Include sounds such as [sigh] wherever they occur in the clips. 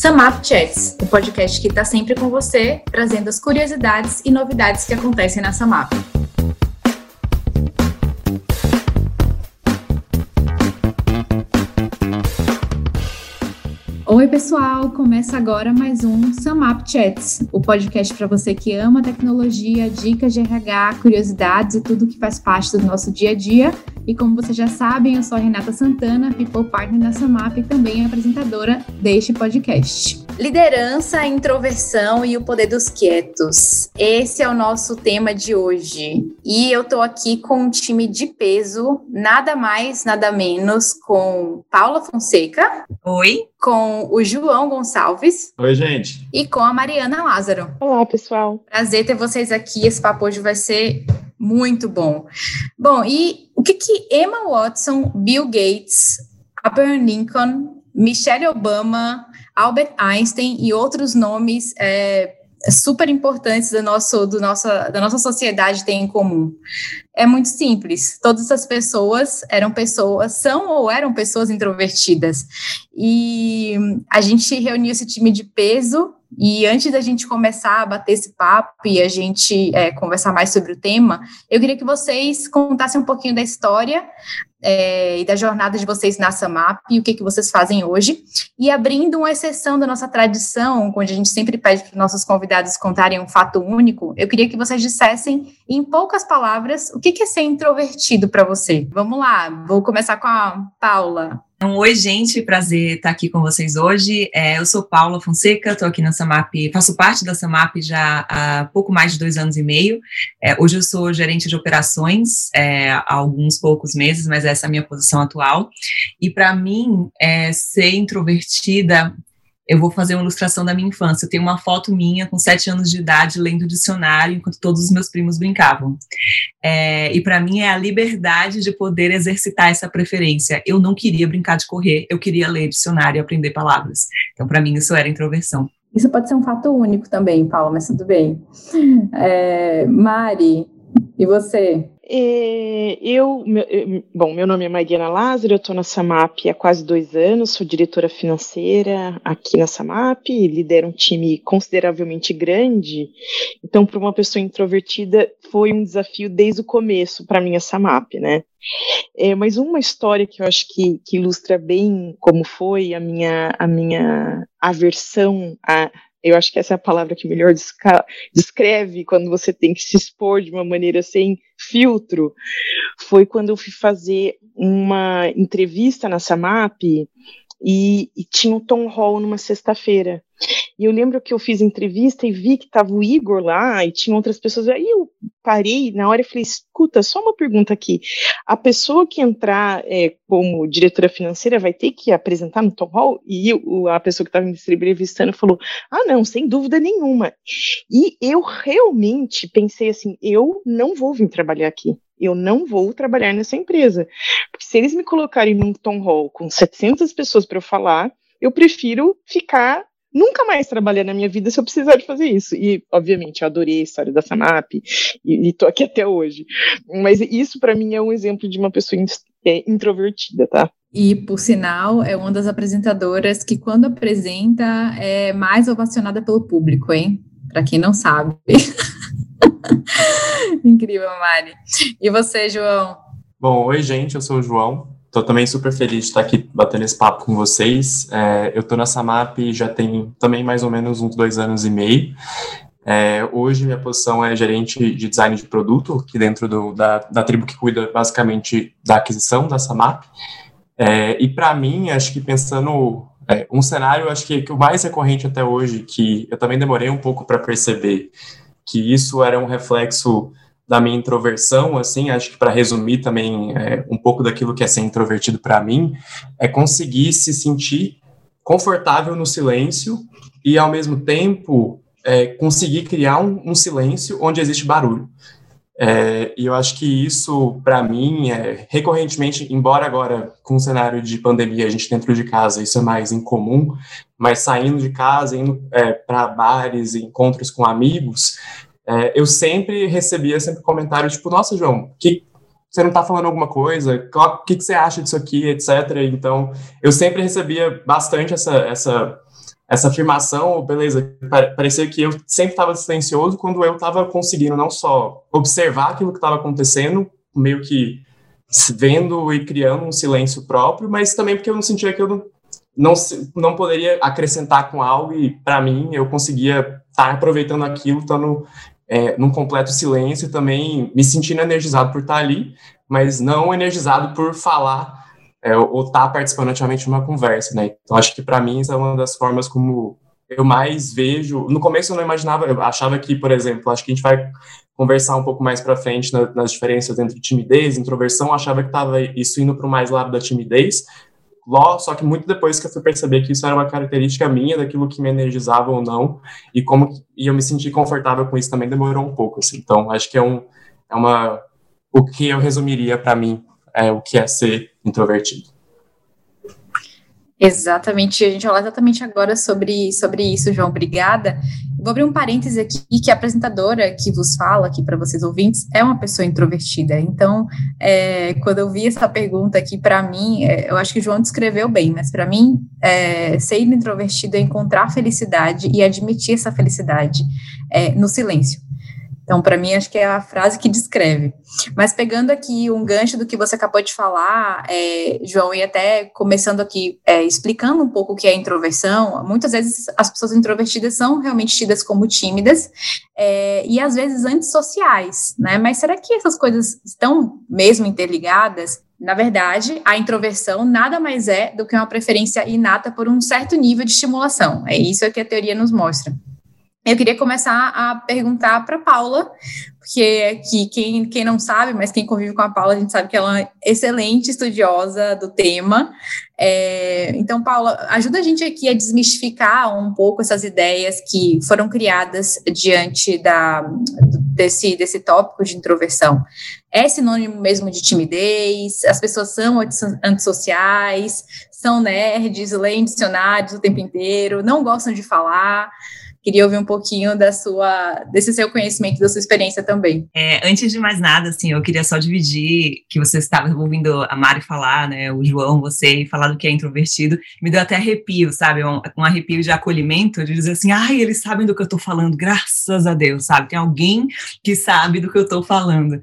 Samap Chats, o podcast que está sempre com você, trazendo as curiosidades e novidades que acontecem na Samap. Oi, pessoal! Começa agora mais um Samap Chats, o podcast para você que ama tecnologia, dicas de RH, curiosidades e tudo que faz parte do nosso dia a dia. E como vocês já sabem, eu sou a Renata Santana, People Partner da Samap e também apresentadora deste podcast. Liderança, introversão e o poder dos quietos. Esse é o nosso tema de hoje. E eu tô aqui com um time de peso, nada mais, nada menos, com Paula Fonseca. Oi. Com o João Gonçalves. Oi, gente. E com a Mariana Lázaro. Olá, pessoal. Prazer ter vocês aqui. Esse papo hoje vai ser muito bom. Bom, e o que que Emma Watson, Bill Gates, Abraham Lincoln, Michelle Obama, Albert Einstein e outros nomes é, super importantes do nosso, do nossa, da nossa sociedade têm em comum? É muito simples. Todas essas pessoas eram pessoas, são ou eram pessoas introvertidas. E a gente reuniu esse time de peso e antes da gente começar a bater esse papo e a gente é, conversar mais sobre o tema, eu queria que vocês contassem um pouquinho da história é, e da jornada de vocês na SAMAP e o que, que vocês fazem hoje. E abrindo uma exceção da nossa tradição, onde a gente sempre pede para os nossos convidados contarem um fato único, eu queria que vocês dissessem, em poucas palavras, o que, que é ser introvertido para você. Vamos lá, vou começar com a Paula. Então, oi, gente, prazer estar aqui com vocês hoje. É, eu sou Paula Fonseca, estou aqui na Samap, faço parte da Samap já há pouco mais de dois anos e meio. É, hoje eu sou gerente de operações é, há alguns poucos meses, mas essa é a minha posição atual. E para mim, é, ser introvertida eu vou fazer uma ilustração da minha infância. Eu tenho uma foto minha com sete anos de idade lendo dicionário enquanto todos os meus primos brincavam. É, e para mim é a liberdade de poder exercitar essa preferência. Eu não queria brincar de correr, eu queria ler dicionário e aprender palavras. Então, para mim, isso era introversão. Isso pode ser um fato único também, Paula, mas tudo bem. É, Mari, e você? É, eu, meu, bom, meu nome é Mariana Lázaro, eu estou na Samap há quase dois anos, sou diretora financeira aqui na Samap, lidero um time consideravelmente grande, então para uma pessoa introvertida foi um desafio desde o começo para mim a Samap, né? É, mas uma história que eu acho que, que ilustra bem como foi a minha, a minha aversão a eu acho que essa é a palavra que melhor descreve quando você tem que se expor de uma maneira sem filtro. Foi quando eu fui fazer uma entrevista na Samap e, e tinha o Tom Hall numa sexta-feira. E eu lembro que eu fiz entrevista e vi que estava o Igor lá e tinha outras pessoas. Aí eu parei na hora e falei: escuta, só uma pergunta aqui. A pessoa que entrar é, como diretora financeira vai ter que apresentar no Tom Hall? E eu, a pessoa que estava me entrevistando falou: ah, não, sem dúvida nenhuma. E eu realmente pensei assim: eu não vou vir trabalhar aqui eu não vou trabalhar nessa empresa. Porque se eles me colocarem num tom hall com 700 pessoas para eu falar, eu prefiro ficar nunca mais trabalhar na minha vida se eu precisar de fazer isso. E, obviamente, eu adorei a história da Samap e, estou aqui até hoje. Mas isso, para mim, é um exemplo de uma pessoa é, introvertida, tá? E, por sinal, é uma das apresentadoras que, quando apresenta, é mais ovacionada pelo público, hein? Para quem não sabe. [laughs] Incrível, Mari. E você, João? Bom, oi, gente, eu sou o João. Estou também super feliz de estar aqui batendo esse papo com vocês. É, eu estou na Samap já tem também mais ou menos uns dois anos e meio. É, hoje minha posição é gerente de design de produto, aqui dentro do, da, da tribo que cuida basicamente da aquisição da Samap. É, e para mim, acho que pensando é, um cenário, acho que, que o mais recorrente até hoje, que eu também demorei um pouco para perceber que isso era um reflexo da minha introversão, assim, acho que para resumir também é, um pouco daquilo que é ser introvertido para mim, é conseguir se sentir confortável no silêncio e, ao mesmo tempo, é, conseguir criar um, um, silêncio onde existe barulho. É, e eu acho que isso, para mim, é, recorrentemente, embora agora, com o cenário de pandemia, a gente dentro de casa, isso é mais incomum, mas saindo de casa, indo é, para bares, encontros com amigos, é, eu sempre recebia sempre comentário tipo, nossa, João, que você não tá falando alguma coisa? O que, que você acha disso aqui, etc. Então, eu sempre recebia bastante essa, essa, essa afirmação, beleza, parecia que eu sempre estava silencioso quando eu estava conseguindo não só observar aquilo que estava acontecendo, meio que vendo e criando um silêncio próprio, mas também porque eu não sentia que eu não, não, não poderia acrescentar com algo e, para mim, eu conseguia estar tá aproveitando aquilo, estando é, num completo silêncio e também me sentindo energizado por estar ali, mas não energizado por falar é, ou estar tá participando ativamente de uma conversa, né? Então, acho que para mim isso é uma das formas como eu mais vejo. No começo eu não imaginava, eu achava que, por exemplo, acho que a gente vai conversar um pouco mais para frente na, nas diferenças entre timidez e introversão, achava que estava isso indo para o mais lado da timidez, só que muito depois que eu fui perceber que isso era uma característica minha, daquilo que me energizava ou não, e como e eu me senti confortável com isso também demorou um pouco, assim. Então, acho que é um é uma o que eu resumiria para mim é o que é ser introvertido. Exatamente, a gente vai falar exatamente agora sobre, sobre isso, João, obrigada. Vou abrir um parêntese aqui, que a apresentadora que vos fala aqui para vocês ouvintes é uma pessoa introvertida. Então, é, quando eu vi essa pergunta aqui, para mim, é, eu acho que o João descreveu bem, mas para mim, é, ser introvertido é encontrar felicidade e admitir essa felicidade é, no silêncio. Então, para mim, acho que é a frase que descreve. Mas pegando aqui um gancho do que você acabou de falar, é, João, e até começando aqui, é, explicando um pouco o que é introversão, muitas vezes as pessoas introvertidas são realmente tidas como tímidas é, e às vezes antissociais, né? Mas será que essas coisas estão mesmo interligadas? Na verdade, a introversão nada mais é do que uma preferência inata por um certo nível de estimulação. É isso que a teoria nos mostra. Eu queria começar a perguntar para Paula, porque que quem, quem não sabe, mas quem convive com a Paula, a gente sabe que ela é uma excelente estudiosa do tema. É, então, Paula, ajuda a gente aqui a desmistificar um pouco essas ideias que foram criadas diante da, desse, desse tópico de introversão. É sinônimo mesmo de timidez? As pessoas são antissociais? São nerds, leem dicionários o tempo inteiro? Não gostam de falar? Queria ouvir um pouquinho da sua, desse seu conhecimento, da sua experiência também. É, antes de mais nada, assim, eu queria só dividir que você estava ouvindo a Mari falar, né, o João, você, falar do que é introvertido, me deu até arrepio, sabe, um, um arrepio de acolhimento, de dizer assim, ai, eles sabem do que eu estou falando, graças a Deus, sabe, tem alguém que sabe do que eu estou falando.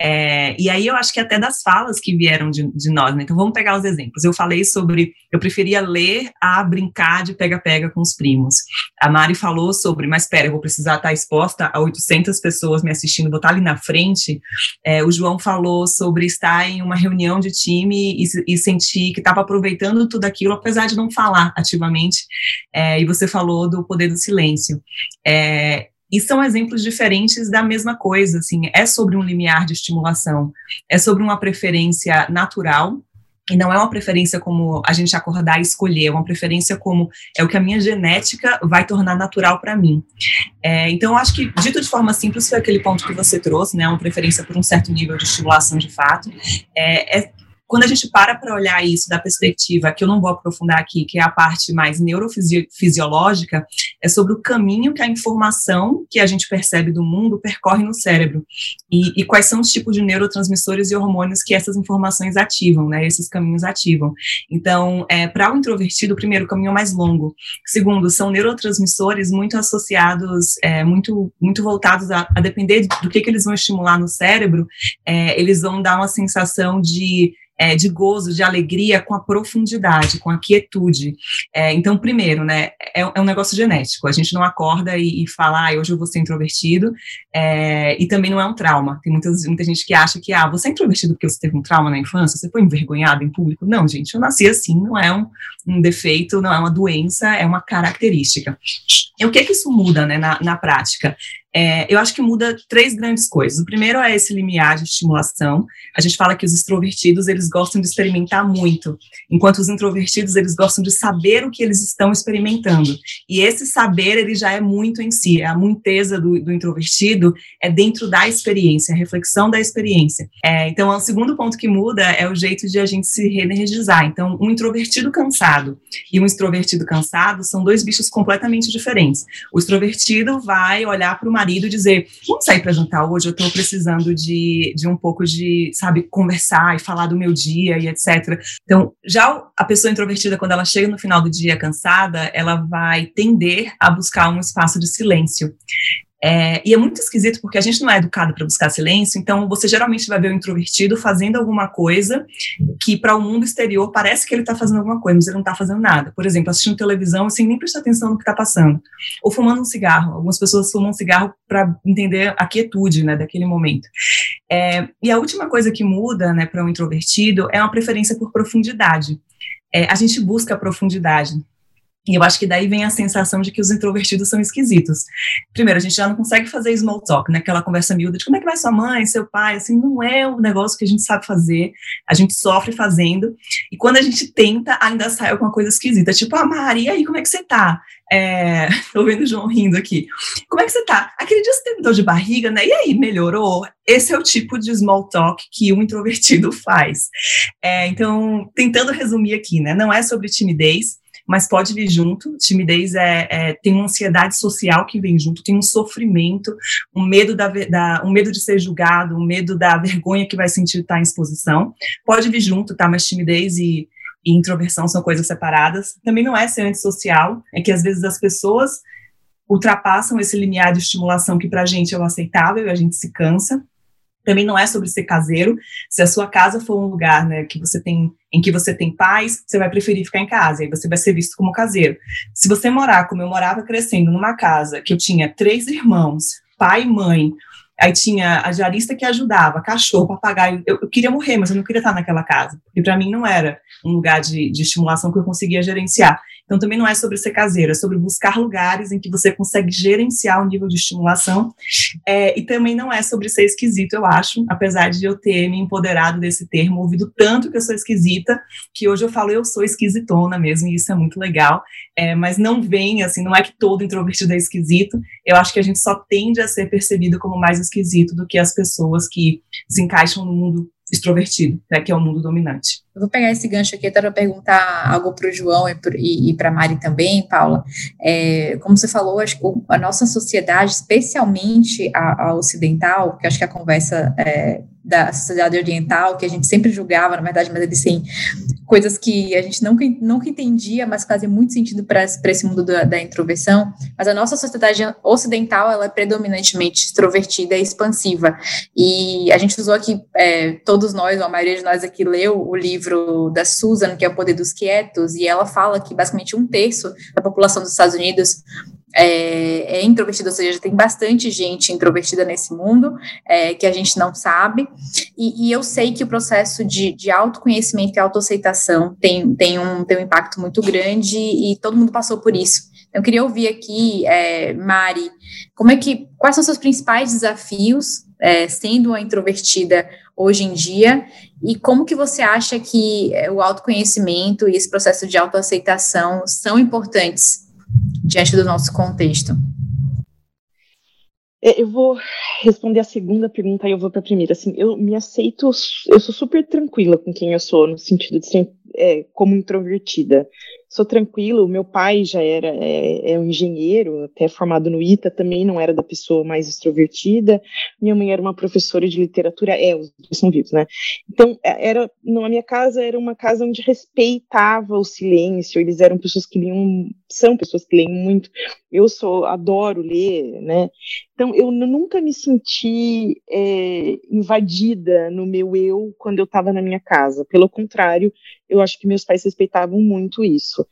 É, e aí eu acho que até das falas que vieram de, de nós, né, então vamos pegar os exemplos. Eu falei sobre, eu preferia ler a brincar de pega-pega com os primos. A Mari falou sobre, mas espera, eu vou precisar estar exposta a 800 pessoas me assistindo, vou estar ali na frente. É, o João falou sobre estar em uma reunião de time e, e sentir que estava aproveitando tudo aquilo, apesar de não falar ativamente. É, e você falou do poder do silêncio. É, e são exemplos diferentes da mesma coisa, assim, é sobre um limiar de estimulação, é sobre uma preferência natural e não é uma preferência como a gente acordar e escolher, é uma preferência como é o que a minha genética vai tornar natural para mim. É, então, eu acho que, dito de forma simples, foi aquele ponto que você trouxe, né, uma preferência por um certo nível de estimulação de fato. É, é quando a gente para para olhar isso da perspectiva, que eu não vou aprofundar aqui, que é a parte mais neurofisiológica, é sobre o caminho que a informação que a gente percebe do mundo percorre no cérebro e, e quais são os tipos de neurotransmissores e hormônios que essas informações ativam, né? Esses caminhos ativam. Então, é, para o introvertido, primeiro, o caminho é mais longo. Segundo, são neurotransmissores muito associados, é, muito, muito voltados a, a, depender do que, que eles vão estimular no cérebro, é, eles vão dar uma sensação de é, de gozo, de alegria com a profundidade, com a quietude. É, então, primeiro, né, é, é, um negócio genético. A gente não acorda e, e fala, ah, hoje eu vou ser introvertido, é, e também não é um trauma. Tem muitas, muita gente que acha que, ah, você é introvertido porque você teve um trauma na infância, você foi envergonhado em público. Não, gente, eu nasci assim, não é um, um defeito, não é uma doença, é uma característica. E o que que isso muda, né, na, na prática? É, eu acho que muda três grandes coisas. O primeiro é esse limiar de estimulação. A gente fala que os extrovertidos, eles gostam de experimentar muito, enquanto os introvertidos, eles gostam de saber o que eles estão experimentando. E esse saber, ele já é muito em si. A muiteza do, do introvertido é dentro da experiência, a reflexão da experiência. É, então, o segundo ponto que muda é o jeito de a gente se reenergizar. Então, um introvertido cansado e um extrovertido cansado são dois bichos completamente diferentes. O extrovertido vai olhar para o marido dizer: Vamos sair para jantar hoje? Eu estou precisando de, de um pouco de, sabe, conversar e falar do meu dia e etc. Então, já a pessoa introvertida, quando ela chega no final do dia cansada, ela vai tender a buscar um espaço de silêncio. É, e é muito esquisito porque a gente não é educado para buscar silêncio, então você geralmente vai ver o introvertido fazendo alguma coisa que para o mundo exterior parece que ele está fazendo alguma coisa, mas ele não está fazendo nada. Por exemplo, assistindo televisão sem nem prestar atenção no que está passando. Ou fumando um cigarro. Algumas pessoas fumam um cigarro para entender a quietude né, daquele momento. É, e a última coisa que muda né, para um introvertido é uma preferência por profundidade. É, a gente busca profundidade. E eu acho que daí vem a sensação de que os introvertidos são esquisitos. Primeiro, a gente já não consegue fazer small talk, né? Aquela conversa miúda de como é que vai sua mãe, seu pai, assim, não é o negócio que a gente sabe fazer, a gente sofre fazendo. E quando a gente tenta, ainda sai alguma coisa esquisita, tipo, ah, Mari, e aí, como é que você tá? É, [laughs] tô vendo o João rindo aqui. Como é que você tá? Aquele dia você teve dor de barriga, né? E aí, melhorou? Esse é o tipo de small talk que um introvertido [laughs] faz. É, então, tentando resumir aqui, né? Não é sobre timidez, mas pode vir junto. Timidez é, é, tem uma ansiedade social que vem junto, tem um sofrimento, um medo, da, da, um medo de ser julgado, um medo da [laughs] vergonha que vai sentir estar em exposição. Pode vir junto, tá? Mas timidez e, e introversão são coisas separadas. Também não é ser antissocial, é que às vezes as pessoas ultrapassam esse limiar de estimulação que para a gente é o aceitável e a gente se cansa também não é sobre ser caseiro. Se a sua casa for um lugar, né, que você tem, em que você tem paz, você vai preferir ficar em casa, aí você vai ser visto como caseiro. Se você morar como eu morava crescendo numa casa que eu tinha três irmãos, pai e mãe, aí tinha a diarista que ajudava, cachorro, papagaio, eu, eu queria morrer, mas eu não queria estar naquela casa, porque para mim não era um lugar de, de estimulação que eu conseguia gerenciar. Então, também não é sobre ser caseiro, é sobre buscar lugares em que você consegue gerenciar o nível de estimulação. É, e também não é sobre ser esquisito, eu acho, apesar de eu ter me empoderado desse termo, ouvido tanto que eu sou esquisita, que hoje eu falo eu sou esquisitona mesmo, e isso é muito legal. É, mas não vem, assim, não é que todo introvertido [laughs] é esquisito. Eu acho que a gente só tende a ser percebido como mais esquisito do que as pessoas que se encaixam no mundo extrovertido, né, que é o mundo dominante. Eu vou pegar esse gancho aqui para perguntar algo para o João e para a Mari também, Paula. É, como você falou, acho que a nossa sociedade, especialmente a, a ocidental, que acho que a conversa é, da sociedade oriental, que a gente sempre julgava, na verdade, mas eles têm coisas que a gente nunca, nunca entendia, mas fazem muito sentido para esse mundo da, da, introversão. Mas a nossa sociedade ocidental, ela é predominantemente extrovertida e expansiva. E a gente usou aqui, é, todos nós, ou a maioria de nós aqui, leu o livro da Susan, que é O Poder dos Quietos, e ela fala que basicamente um terço da população dos Estados Unidos é, é introvertida, ou seja, tem bastante gente introvertida nesse mundo é, que a gente não sabe, e, e, eu sei que o processo de, de autoconhecimento e autoaceitação tem, tem, um, tem um impacto muito grande e todo mundo passou por isso. Eu queria ouvir aqui, é, Mari, como é que, quais são os seus principais desafios é, sendo uma introvertida hoje em dia e como que você acha que é, o autoconhecimento e esse processo de autoaceitação são importantes diante do nosso contexto? É, eu vou responder a segunda pergunta e eu vou para a primeira. Assim, eu me aceito, eu sou super tranquila com quem eu sou, no sentido de ser é, como introvertida sou tranquilo. Meu pai já era é, é, um engenheiro, até formado no ITA, também não era da pessoa mais extrovertida. Minha mãe era uma professora de literatura, é, os dois são vivos, né? Então, é, era, na minha casa era uma casa onde respeitava o silêncio, eles eram pessoas que liam, são pessoas que leem muito. Eu sou, adoro ler, né? Então, eu nunca me senti é, invadida no meu eu quando eu estava na minha casa. Pelo contrário, eu acho que meus pais respeitavam muito isso.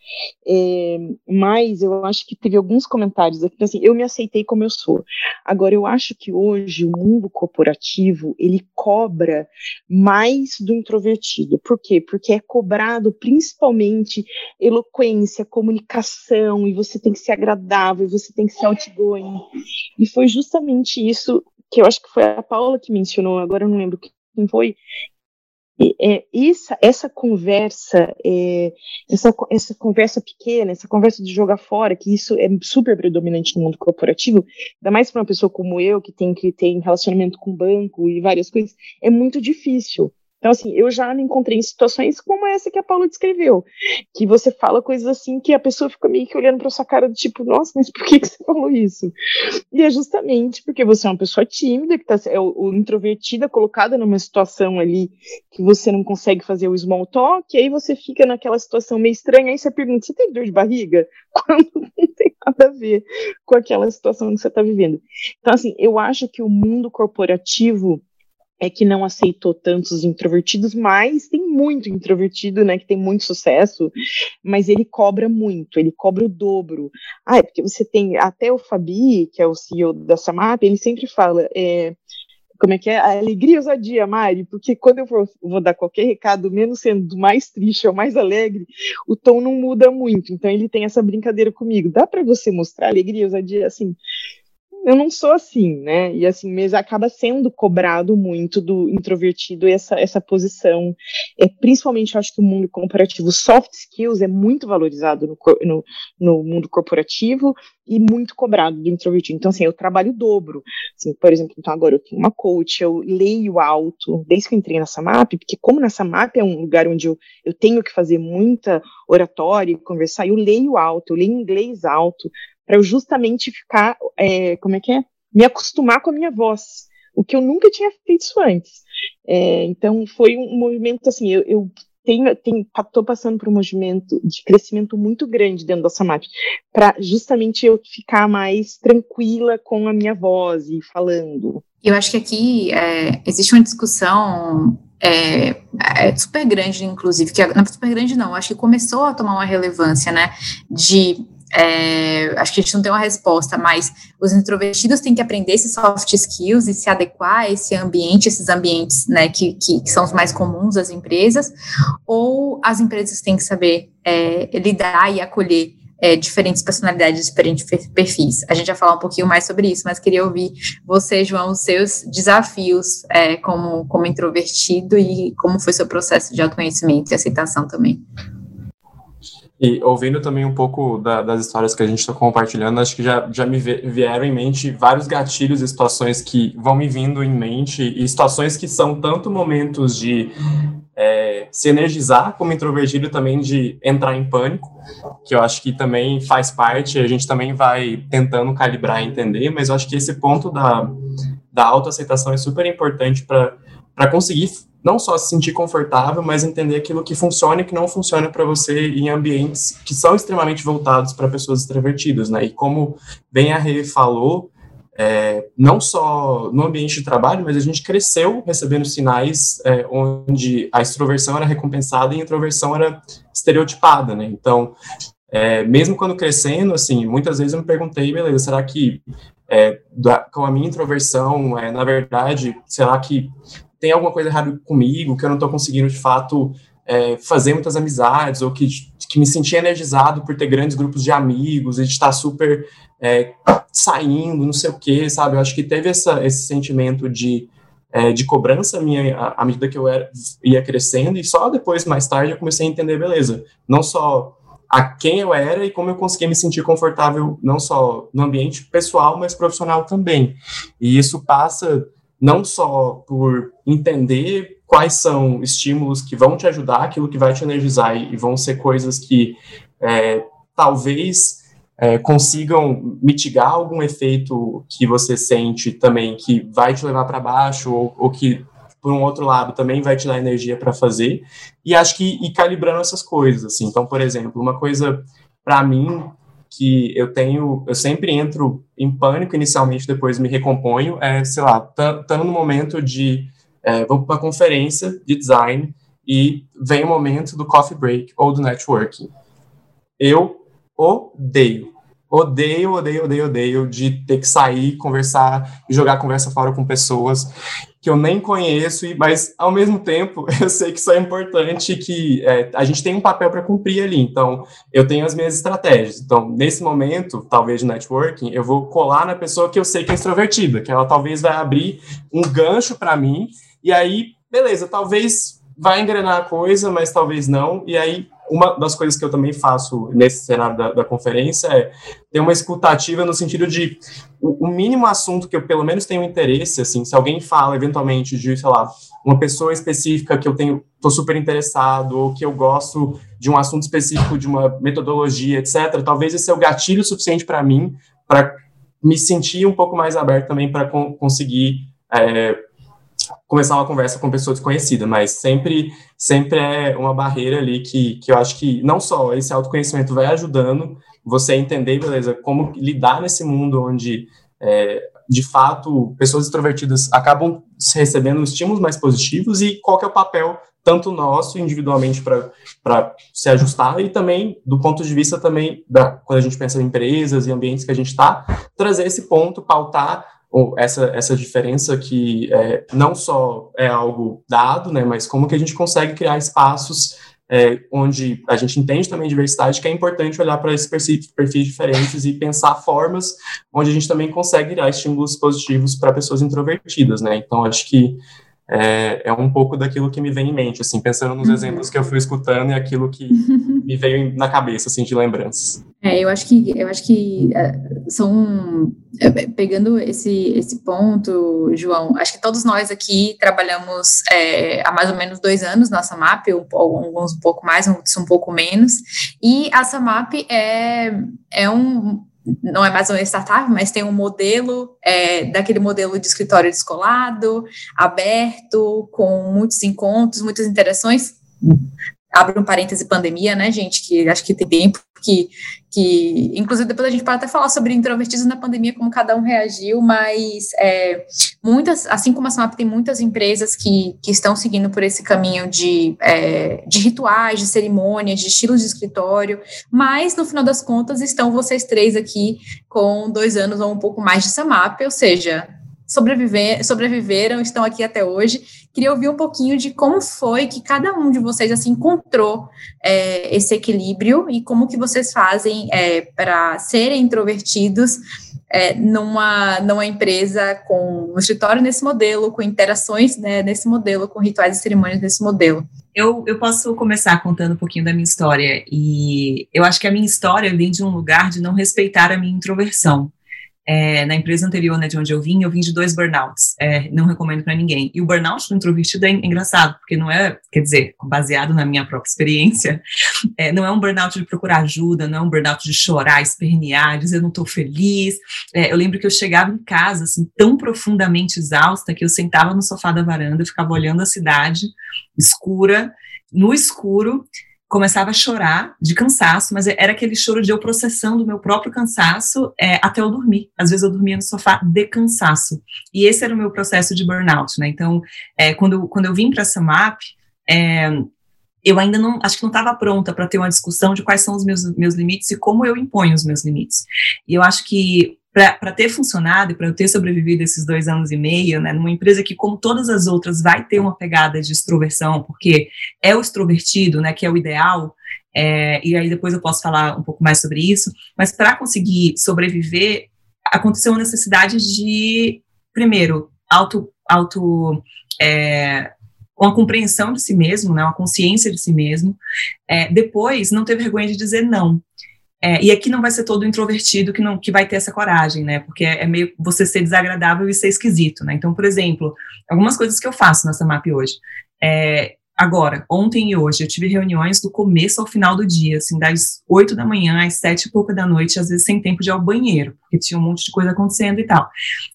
É, mas eu acho que teve alguns comentários aqui, assim, eu me aceitei como eu sou. Agora, eu acho que hoje o mundo corporativo, ele cobra mais do introvertido. Por quê? Porque é cobrado principalmente eloquência, comunicação, e você tem que agradável, você tem que ser outgoing. E foi justamente isso que eu acho que foi a Paula que mencionou, agora eu não lembro quem foi, é, essa, essa conversa, é, essa, essa conversa pequena, essa conversa de jogar fora, que isso é super predominante no mundo corporativo, ainda mais para uma pessoa como eu, que tem que ter relacionamento com banco e várias coisas, é muito difícil. Então, assim, eu já me encontrei em situações como essa que a Paula descreveu, que você fala coisas assim que a pessoa fica meio que olhando para sua cara do tipo, nossa, mas por que, que você falou isso? E é justamente porque você é uma pessoa tímida, que tá, é o, o introvertida, colocada numa situação ali que você não consegue fazer o small talk, e aí você fica naquela situação meio estranha, aí você pergunta, você tem dor de barriga? [laughs] Quando não tem nada a ver com aquela situação que você está vivendo. Então, assim, eu acho que o mundo corporativo é que não aceitou tantos introvertidos, mas tem muito introvertido, né, que tem muito sucesso, mas ele cobra muito, ele cobra o dobro. Ah, é porque você tem, até o Fabi, que é o CEO da Samap, ele sempre fala, é, como é que é? A alegria e ousadia, Mari, porque quando eu vou, dar qualquer recado, menos sendo mais triste ou mais alegre, o tom não muda muito. Então ele tem essa brincadeira comigo. Dá para você mostrar alegria e ousadia assim? Eu não sou assim, né? E assim, mas acaba sendo cobrado muito do introvertido essa, essa posição. É, principalmente, eu acho que o mundo corporativo, soft skills é muito valorizado no, no, no mundo corporativo e muito cobrado do introvertido. Então, assim, eu trabalho dobro. Assim, por exemplo, então agora eu tenho uma coach, eu leio alto, desde que eu entrei nessa MAP, porque como nessa MAP é um lugar onde eu, eu tenho que fazer muita oratória, conversar, eu leio alto, eu leio inglês alto, para eu justamente ficar, é, como é que é? Me acostumar com a minha voz, o que eu nunca tinha feito isso antes. É, então foi um movimento assim, eu, eu tenho, tenho, tô passando por um movimento de crescimento muito grande dentro da Samap, para justamente eu ficar mais tranquila com a minha voz e falando. Eu acho que aqui é, existe uma discussão é, é, super grande, inclusive, que não é super grande não, acho que começou a tomar uma relevância, né, de é, acho que a gente não tem uma resposta, mas os introvertidos têm que aprender esses soft skills e se adequar a esse ambiente, esses ambientes né, que, que, que são os mais comuns das empresas, ou as empresas têm que saber é, lidar e acolher é, diferentes personalidades, diferentes perfis. A gente vai falar um pouquinho mais sobre isso, mas queria ouvir você, João, os seus desafios é, como, como introvertido e como foi seu processo de autoconhecimento e aceitação também. E ouvindo também um pouco da, das histórias que a gente está compartilhando, acho que já, já me vieram em mente vários gatilhos e situações que vão me vindo em mente, e situações que são tanto momentos de é, se energizar como introvertido, também de entrar em pânico, que eu acho que também faz parte, a gente também vai tentando calibrar e entender, mas eu acho que esse ponto da, da autoaceitação é super importante para conseguir não só se sentir confortável, mas entender aquilo que funciona e que não funciona para você em ambientes que são extremamente voltados para pessoas extrovertidas, né? E como bem a Rê falou, é, não só no ambiente de trabalho, mas a gente cresceu recebendo sinais é, onde a extroversão era recompensada e a introversão era estereotipada, né? Então, é, mesmo quando crescendo, assim, muitas vezes eu me perguntei, beleza, será que é, da, com a minha introversão, é, na verdade, será que tem alguma coisa errada comigo, que eu não estou conseguindo, de fato, é, fazer muitas amizades, ou que, que me senti energizado por ter grandes grupos de amigos, e de estar super é, saindo, não sei o quê, sabe? Eu acho que teve essa, esse sentimento de, é, de cobrança minha à medida que eu era, ia crescendo, e só depois, mais tarde, eu comecei a entender, beleza, não só a quem eu era e como eu conseguia me sentir confortável, não só no ambiente pessoal, mas profissional também. E isso passa não só por entender quais são estímulos que vão te ajudar, aquilo que vai te energizar e, vão ser coisas que é, talvez é, consigam mitigar algum efeito que você sente também que vai te levar para baixo ou, ou, que por um outro lado também vai te dar energia para fazer. E acho que ir calibrando essas coisas assim. Então por exemplo uma coisa para mim que eu tenho, eu sempre entro em pânico inicialmente, depois me recomponho, é, sei lá, estando no momento de, é, vou para uma conferência de design e vem o momento do coffee break ou do networking. Eu odeio, odeio, odeio, odeio, odeio de ter que sair, conversar, jogar conversa fora com pessoas que eu nem conheço, mas ao mesmo tempo [laughs] eu sei que isso é importante, que é, a gente tem um papel para cumprir ali. Então, eu tenho as minhas estratégias. Então, nesse momento, talvez de networking, eu vou colar na pessoa que eu sei que é extrovertida, que ela talvez vai abrir um gancho para mim, e aí, beleza, talvez vai engrenar a coisa, mas talvez não, e aí uma das coisas que eu também faço nesse cenário da, da conferência é ter uma escutativa no sentido de o, o, mínimo assunto que eu pelo menos tenho interesse, assim, se alguém fala eventualmente de, sei lá, uma pessoa específica que eu tenho, tô super interessado, ou que eu gosto de um assunto específico, de uma metodologia, etc., talvez esse é o gatilho suficiente para mim, para me sentir um pouco mais aberto também para con conseguir é, começar uma conversa com pessoa desconhecida, mas sempre, sempre é uma barreira ali que, que eu acho que não só esse autoconhecimento vai ajudando você a entender, beleza, como lidar nesse mundo onde, é, de fato, pessoas extrovertidas acabam recebendo estímulos mais positivos e qual é o papel tanto nosso individualmente para se ajustar e também do ponto de vista também da quando a gente pensa em empresas e ambientes que a gente está trazer esse ponto pautar essa, essa diferença que é, não só é algo dado, né, mas como que a gente consegue criar espaços é, onde a gente entende também diversidade, que é importante olhar para esses perfis, diferentes e pensar formas onde a gente também consegue criar estímulos positivos para pessoas introvertidas, né? Então, acho que é, é, um pouco daquilo que me vem em mente, assim, pensando nos uhum. exemplos que eu fui escutando e aquilo que [laughs] me veio na cabeça, assim, de lembranças. É, eu acho que, eu acho que uh, são, uh, pegando esse, esse ponto, João, acho que todos nós aqui trabalhamos é, há mais ou menos dois anos na SAMAP, alguns um pouco mais, outros um pouco menos, e a SAMAP é, é um não é mais uma startup, mas tem um modelo, é, daquele modelo de escritório descolado, aberto, com muitos encontros, muitas interações. Abre um parêntese pandemia, né, gente, que acho que tem tempo que, que inclusive depois a gente pode até falar sobre introvertidos na pandemia, como cada um reagiu, mas é, muitas, assim como a SMAP tem muitas empresas que, que estão seguindo por esse caminho de, é, de rituais, de cerimônias, de estilos de escritório, mas no final das contas estão vocês três aqui com dois anos ou um pouco mais de SAMAP, ou seja, sobreviver, sobreviveram, estão aqui até hoje. Queria ouvir um pouquinho de como foi que cada um de vocês assim encontrou é, esse equilíbrio e como que vocês fazem é, para serem introvertidos é, numa, numa empresa com um escritório nesse modelo, com interações né, nesse modelo, com rituais e cerimônias nesse modelo. Eu, eu posso começar contando um pouquinho da minha história, e eu acho que a minha história vem de um lugar de não respeitar a minha introversão. É, na empresa anterior, né, de onde eu vim, eu vim de dois burnouts. É, não recomendo para ninguém. E o burnout do introvertido é engraçado, porque não é, quer dizer, baseado na minha própria experiência, [laughs] é, não é um burnout de procurar ajuda, não é um burnout de chorar, espernear, dizer não estou feliz. É, eu lembro que eu chegava em casa, assim, tão profundamente exausta, que eu sentava no sofá da varanda, ficava olhando a cidade escura, no escuro, começava a chorar de cansaço, mas era aquele choro de eu processando o meu próprio cansaço é, até eu dormir. Às vezes eu dormia no sofá de cansaço. E esse era o meu processo de burnout, né? Então, é, quando, quando eu vim para essa MAP, é, eu ainda não, acho que não estava pronta para ter uma discussão de quais são os meus, meus limites e como eu imponho os meus limites. E eu acho que para ter funcionado e para eu ter sobrevivido esses dois anos e meio, né, numa empresa que, como todas as outras, vai ter uma pegada de extroversão, porque é o extrovertido, né, que é o ideal, é, e aí depois eu posso falar um pouco mais sobre isso, mas para conseguir sobreviver, aconteceu uma necessidade de, primeiro, auto, auto é, uma compreensão de si mesmo, né, uma consciência de si mesmo, é, depois não ter vergonha de dizer não, é, e aqui não vai ser todo introvertido que não que vai ter essa coragem, né? Porque é, é, meio você ser desagradável e ser esquisito, né? Então, por exemplo, algumas coisas que eu faço nessa MAP hoje. É, Agora, ontem e hoje, eu tive reuniões do começo ao final do dia, assim, das oito da manhã às sete e pouca da noite, às vezes sem tempo de ir ao banheiro, porque tinha um monte de coisa acontecendo e tal.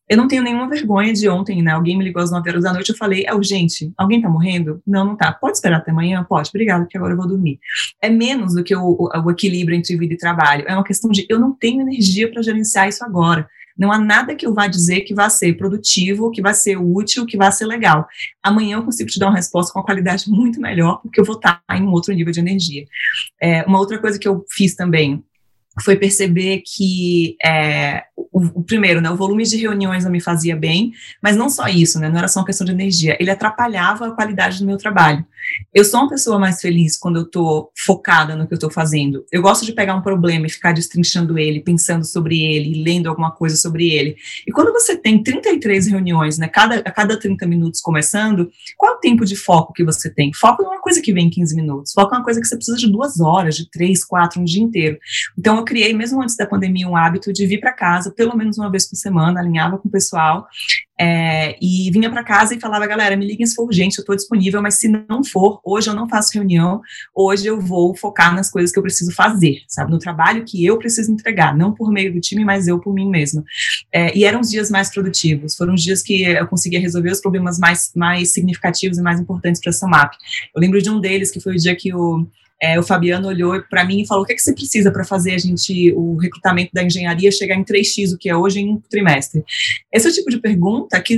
Eu não tenho nenhuma vergonha de ontem, né? Alguém me ligou às nove horas da noite, eu falei, é urgente, alguém tá morrendo? Não, não tá. Pode esperar até amanhã? Pode, obrigado, porque agora eu vou dormir. É menos do que o, o, o equilíbrio entre vida e trabalho. É uma questão de eu não tenho energia para gerenciar isso agora. Não há nada que eu vá dizer que vá ser produtivo, que vá ser útil, que vá ser legal. Amanhã eu consigo te dar uma resposta com uma qualidade [laughs] muito melhor, porque eu vou estar em um outro nível de energia. É, uma outra coisa que eu fiz também foi perceber que é, o, o, primeiro, né, o volume de reuniões não me fazia bem, mas não só isso, né, não era só uma questão de energia, ele atrapalhava a qualidade do meu trabalho. Eu sou uma pessoa mais feliz quando eu estou focada no que eu estou fazendo. Eu gosto de pegar um problema e ficar destrinchando ele, pensando sobre ele, lendo alguma coisa sobre ele. E quando você tem 33 reuniões, né, cada, a cada 30 minutos começando, qual é o tempo de foco que você tem? Foco não é uma coisa que vem em 15 minutos. Foco é uma coisa que você precisa de duas horas, de três, quatro, um dia inteiro. Então, eu criei, mesmo antes da pandemia, um hábito de vir para casa pelo menos uma vez por semana, alinhava com o pessoal é, e vinha para casa e falava, galera, me liguem se for urgente, eu estou disponível, mas se não for, hoje eu não faço reunião, hoje eu vou focar nas coisas que eu preciso fazer, sabe, no trabalho que eu preciso entregar, não por meio do time, mas eu por mim mesma. É, e eram os dias mais produtivos, foram os dias que eu conseguia resolver os problemas mais, mais significativos e mais importantes para a SAMAP. Eu lembro de um deles, que foi o dia que o é, o Fabiano olhou para mim e falou: o que, é que você precisa para fazer a gente, o recrutamento da engenharia, chegar em 3x, o que é hoje, em um trimestre? Esse é o tipo de pergunta que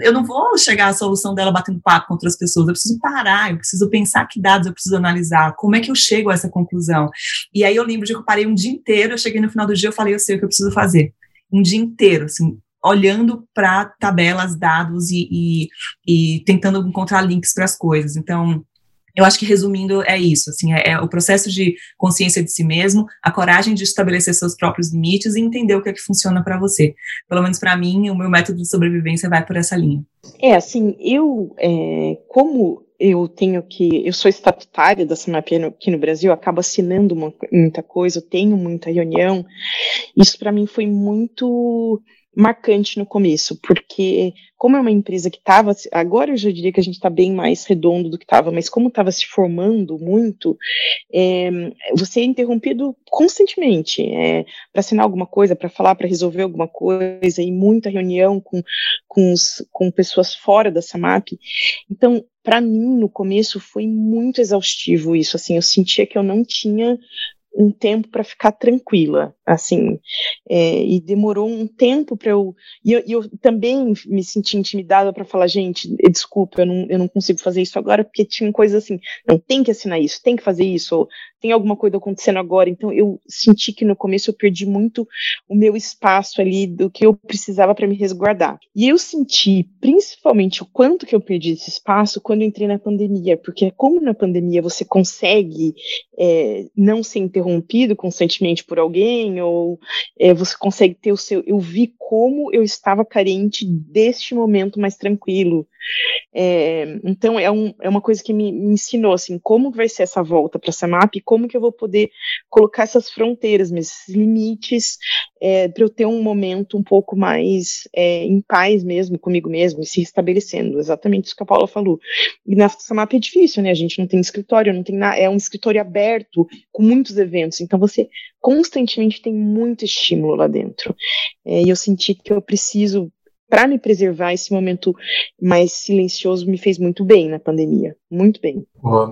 eu não vou chegar à solução dela batendo papo com outras pessoas, eu preciso parar, eu preciso pensar que dados eu preciso analisar, como é que eu chego a essa conclusão. E aí eu lembro de que eu parei um dia inteiro, eu cheguei no final do dia, eu falei: eu sei o que eu preciso fazer. Um dia inteiro, assim, olhando para tabelas, dados e, e, e, tentando encontrar links para as coisas. Então, eu acho que resumindo é isso, assim, é, é, o processo de consciência de si mesmo, a coragem de estabelecer seus próprios limites e entender o que é que funciona para você. Pelo menos para mim, o meu método de sobrevivência vai por essa linha. É, assim, eu, é, como eu tenho que, eu sou estatutária da SAMAP aqui no Brasil, acabo assinando muita coisa, tenho muita reunião, isso para mim foi muito marcante no começo, porque como é uma empresa que estava, agora eu já diria que a gente está bem mais redondo do que estava, mas como estava se formando muito, é, você é interrompido constantemente é, para assinar alguma coisa, para falar, para resolver alguma coisa, e muita reunião com, com, os, com pessoas fora da SAMAP. Então, para mim, no começo, foi muito exaustivo isso, assim, eu sentia que eu não tinha um tempo para ficar tranquila, assim, é, e demorou um tempo para eu, e eu, eu, também me senti intimidada para falar, gente, desculpa, eu não, eu não consigo fazer isso agora, porque tinha coisas assim, não, tem que assinar isso, tem que fazer isso, tem alguma coisa acontecendo agora, então eu senti que no começo eu perdi muito o meu espaço ali do que eu precisava para me resguardar, e eu senti principalmente o quanto que eu perdi esse espaço quando entrei na pandemia, porque como na pandemia você consegue é, não ser interrompido constantemente por alguém, ou é, você consegue ter o seu. Eu vi como eu estava carente deste momento mais tranquilo. É, então é, um, é uma coisa que me, me, ensinou assim, como vai ser essa volta para essa mapa e como que eu vou poder colocar essas fronteiras, esses limites, é, para eu ter um momento um pouco mais é, em paz mesmo comigo mesmo e se estabelecendo. Exatamente isso que a Paula falou. E nessa mapa é difícil, né? A gente não tem escritório, não tem nada, é um escritório aberto com muitos eventos. Então você constantemente tem muito estímulo lá dentro. É, e eu senti que eu preciso para me preservar esse momento mais silencioso me fez muito bem na pandemia, muito bem.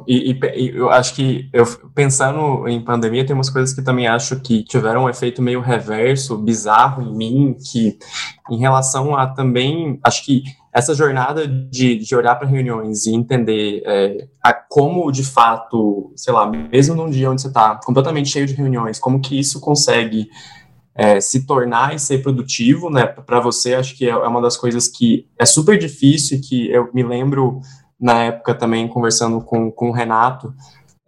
E, e, e, eu acho que eu pensando em pandemia tem umas coisas que também acho que tiveram um efeito meio reverso, bizarro em mim, que em relação a também acho que essa jornada de, de olhar para reuniões e entender é, a, como de fato, sei lá, mesmo num dia onde você está completamente cheio de reuniões, como que isso consegue é, se tornar e ser produtivo, né, para você, acho que é, é uma das coisas que é super difícil e que eu me lembro na época também conversando com, com o Renato,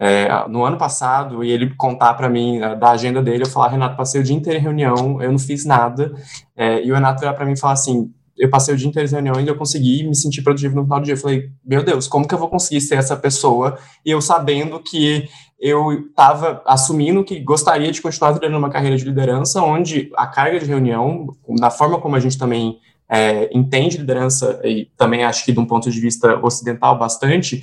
é, no ano passado, e ele contar para mim é, da agenda dele, eu falar, Renato, passei o dia inteiro em reunião, eu não fiz nada, é, e o Renato virar para mim falar assim, eu passei o dia inteiro em reunião e eu consegui me sentir produtivo no final do dia. Eu falei, meu Deus, como que eu vou conseguir ser essa pessoa? E eu sabendo que eu estava assumindo que gostaria de continuar trilhando uma carreira de liderança, onde a carga de reunião, na forma como a gente também é, entende liderança, e também acho que de um ponto de vista ocidental bastante,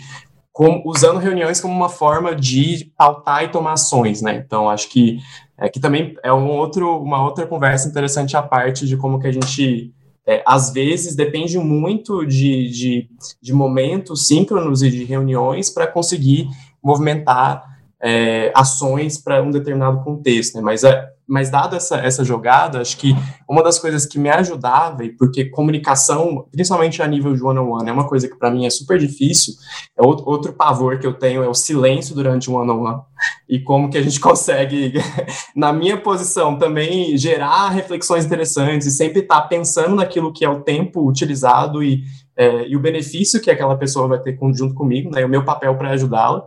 com, usando reuniões como uma forma de pautar e tomar ações, né? Então, acho que, é, que também é um outro, uma outra conversa interessante à parte de como que a gente é, às vezes depende muito de, de, de momentos síncronos e de reuniões para conseguir movimentar é, ações para um determinado contexto, né? Mas, é, mas dada essa, essa jogada, acho que uma das coisas que me ajudava, e porque comunicação, principalmente a nível de one-on-one, -on -one, é uma coisa que para mim é super difícil, é outro, outro pavor que eu tenho, é o silêncio durante um one-on-one, -on -one, e como que a gente [laughs] consegue, na minha posição, também gerar reflexões interessantes e sempre estar tá pensando naquilo que é o tempo utilizado e é, e o benefício que aquela pessoa vai ter junto comigo, né, o meu papel para ajudá-la.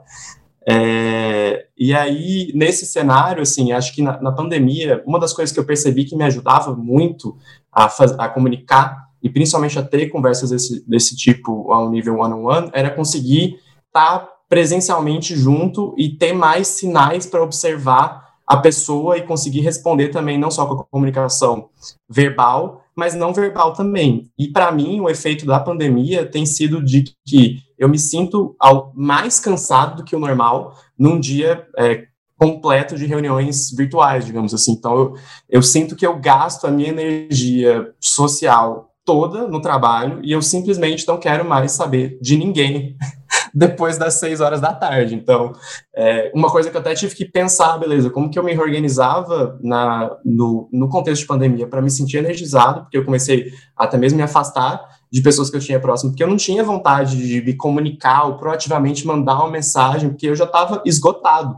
É, e aí, nesse cenário, assim, acho que na, na, pandemia, uma das coisas que eu percebi que me ajudava muito a, faz, a comunicar e principalmente a ter conversas desse, desse tipo a um nível one-on-one, -on -one, era conseguir estar tá presencialmente junto e ter mais sinais para observar a pessoa e conseguir responder também, não só com a comunicação verbal, mas não verbal também. E para mim, o efeito da pandemia tem sido de que eu me sinto ao, mais cansado do que o normal num dia é, completo de reuniões virtuais, digamos assim. Então, eu, eu sinto que eu gasto a minha energia social toda no trabalho e eu simplesmente não quero mais saber de ninguém [laughs] depois das seis horas da tarde. Então, é, uma coisa que eu até tive que pensar, beleza, como que eu me reorganizava na, no, no contexto de pandemia para me sentir energizado, porque eu comecei até mesmo me afastar de pessoas que eu tinha próximo, porque eu não tinha vontade de me comunicar ou proativamente mandar uma mensagem, porque eu já estava esgotado.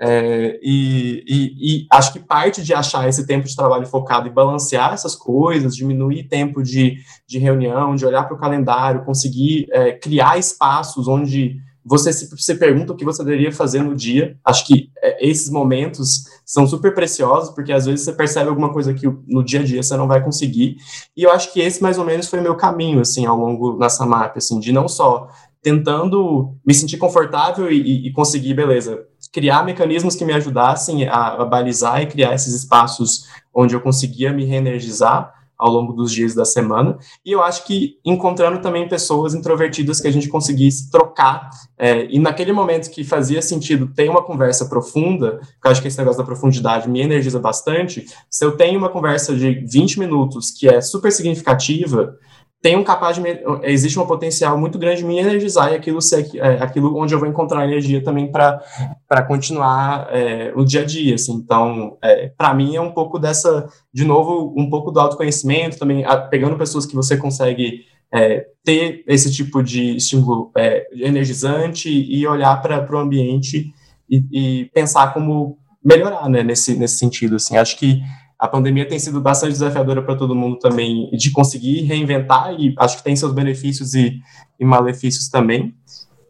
É, e, e, e, acho que parte de achar esse tempo de trabalho focado e balancear essas coisas, diminuir tempo de, de reunião, de olhar para o calendário, conseguir é, criar espaços onde você se, se, pergunta o que você deveria fazer no dia. Acho que é, esses momentos são super preciosos, porque às vezes você percebe alguma coisa que no dia a dia você não vai conseguir. E eu acho que esse mais ou menos foi meu caminho, assim, ao longo dessa mapa, assim, de não só tentando me sentir confortável e, e conseguir, beleza, criar mecanismos que me ajudassem a, a, balizar e criar esses espaços onde eu conseguia me reenergizar ao longo dos dias da semana. E eu acho que encontrando também pessoas introvertidas que a gente conseguisse trocar. É, e naquele momento que fazia sentido ter uma conversa profunda, que eu acho que esse negócio da profundidade me energiza bastante, se eu tenho uma conversa de 20 minutos que é super significativa, tem um capaz de existe um potencial muito grande de me energizar e aquilo ser é, aquilo onde eu vou encontrar energia também para para continuar é, o dia a dia assim. Então é, para mim é um pouco dessa de novo um pouco do autoconhecimento também a, pegando pessoas que você consegue é, ter esse tipo de estímulo é, energizante e olhar para o ambiente e, e pensar como melhorar né nesse nesse sentido assim. Acho que a pandemia tem sido bastante desafiadora para todo mundo também, de conseguir reinventar, e acho que tem seus benefícios e, e malefícios também,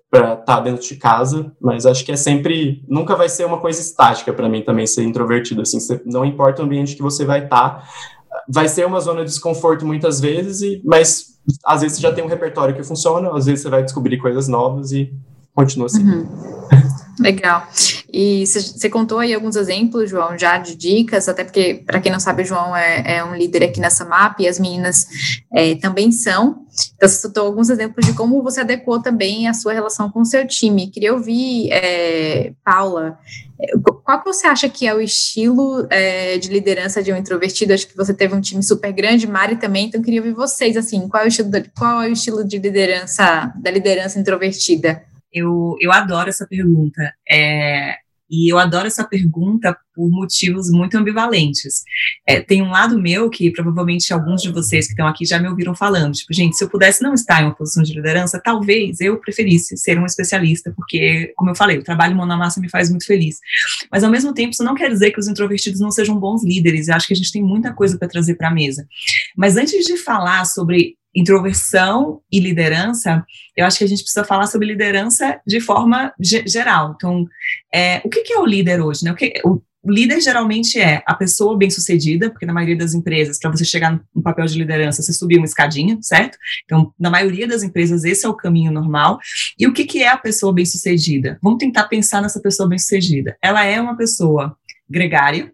para estar tá dentro de casa, mas acho que é sempre, nunca vai ser uma coisa estática para mim também ser introvertido, assim, não importa o ambiente que você vai estar, tá, vai ser uma zona de desconforto muitas vezes, e, mas às vezes você já tem um repertório que funciona, às vezes você vai descobrir coisas novas e continua assim. Uhum. [laughs] Legal. E você contou aí alguns exemplos, João, já de dicas, até porque, para quem não sabe, o João é, é, um líder aqui nessa MAP e as meninas é, também são. Então, você citou alguns exemplos de como você adequou também a sua relação com o seu time. Queria ouvir, é, Paula, é, qual que você acha que é o estilo é, de liderança de um introvertido? Acho que você teve um time super grande, Mari também, então queria ouvir vocês, assim, qual é o estilo, qual é o estilo de liderança, da liderança introvertida? Eu, eu adoro essa pergunta. É, e eu adoro essa pergunta por motivos muito ambivalentes. É, tem um lado meu que provavelmente alguns de vocês que estão aqui já me ouviram falando, tipo, gente, se eu pudesse não estar em uma posição de liderança, talvez eu preferisse ser um especialista, porque, como eu falei, o trabalho mão na massa me faz muito feliz. Mas, ao mesmo tempo, isso não quer dizer que os introvertidos não sejam bons líderes, eu acho que a gente tem muita coisa para trazer para a mesa. Mas antes de falar sobre introversão e liderança, eu acho que a gente precisa falar sobre liderança de forma geral. Então, é, o que, que, é o líder hoje? Né? O, que, o, líder geralmente é a pessoa bem-sucedida, porque na maioria das empresas, para você chegar no papel de liderança, você subir uma escadinha, certo? Então, na maioria das empresas, esse é o caminho normal. E o que, que é a pessoa bem-sucedida? Vamos tentar pensar nessa pessoa bem-sucedida. Ela é uma pessoa gregária,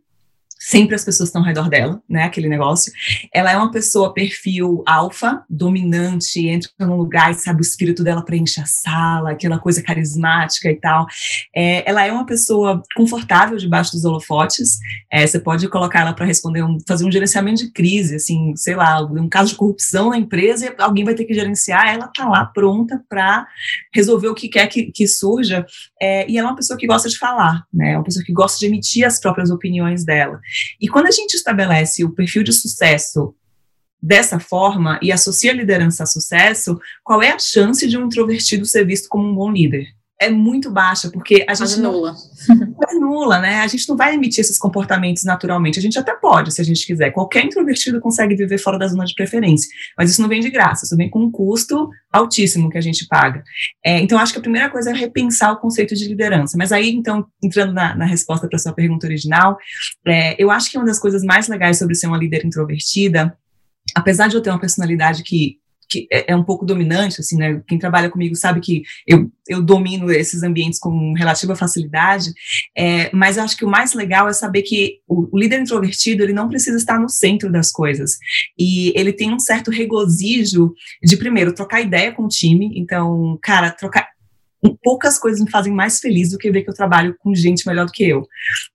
sempre as pessoas estão ao redor dela, né, aquele negócio. Ela é uma pessoa perfil alfa, dominante, entra num lugar e sabe o espírito dela preenche a sala, aquela coisa carismática e tal. É, ela é uma pessoa confortável debaixo dos holofotes. É, você pode colocar ela para responder, um, fazer um gerenciamento de crise, assim, sei lá, um caso de corrupção na empresa e alguém vai ter que gerenciar. Ela tá lá pronta para resolver o que quer que, que surja. É, e ela é uma pessoa que gosta de falar, né? É uma pessoa que gosta de emitir as próprias opiniões dela. E quando a gente estabelece o perfil de sucesso dessa forma e associa liderança a sucesso, qual é a chance de um introvertido ser visto como um bom líder? É muito baixa, porque a gente quase não, nula. quase nula, né? A gente não vai emitir esses comportamentos naturalmente. A gente até pode, se a gente quiser. Qualquer introvertido consegue viver fora da zona de preferência, mas isso não vem de graça, isso vem com um custo altíssimo que a gente paga. É, então, acho que a primeira coisa é repensar o conceito de liderança. Mas aí, então, entrando na, na resposta para sua pergunta original, é, eu acho que uma das coisas mais legais sobre ser uma líder introvertida apesar de eu ter uma personalidade que que é, é, um pouco dominante, assim, né? Quem trabalha comigo sabe que eu, eu domino esses ambientes com relativa facilidade, é, mas eu acho que o mais legal é saber que o, o, líder introvertido, ele não precisa estar no centro das coisas, e ele tem um certo regozijo de, primeiro, trocar ideia com o time, então, cara, trocar poucas coisas me fazem mais feliz do que ver que eu trabalho com gente melhor do que eu.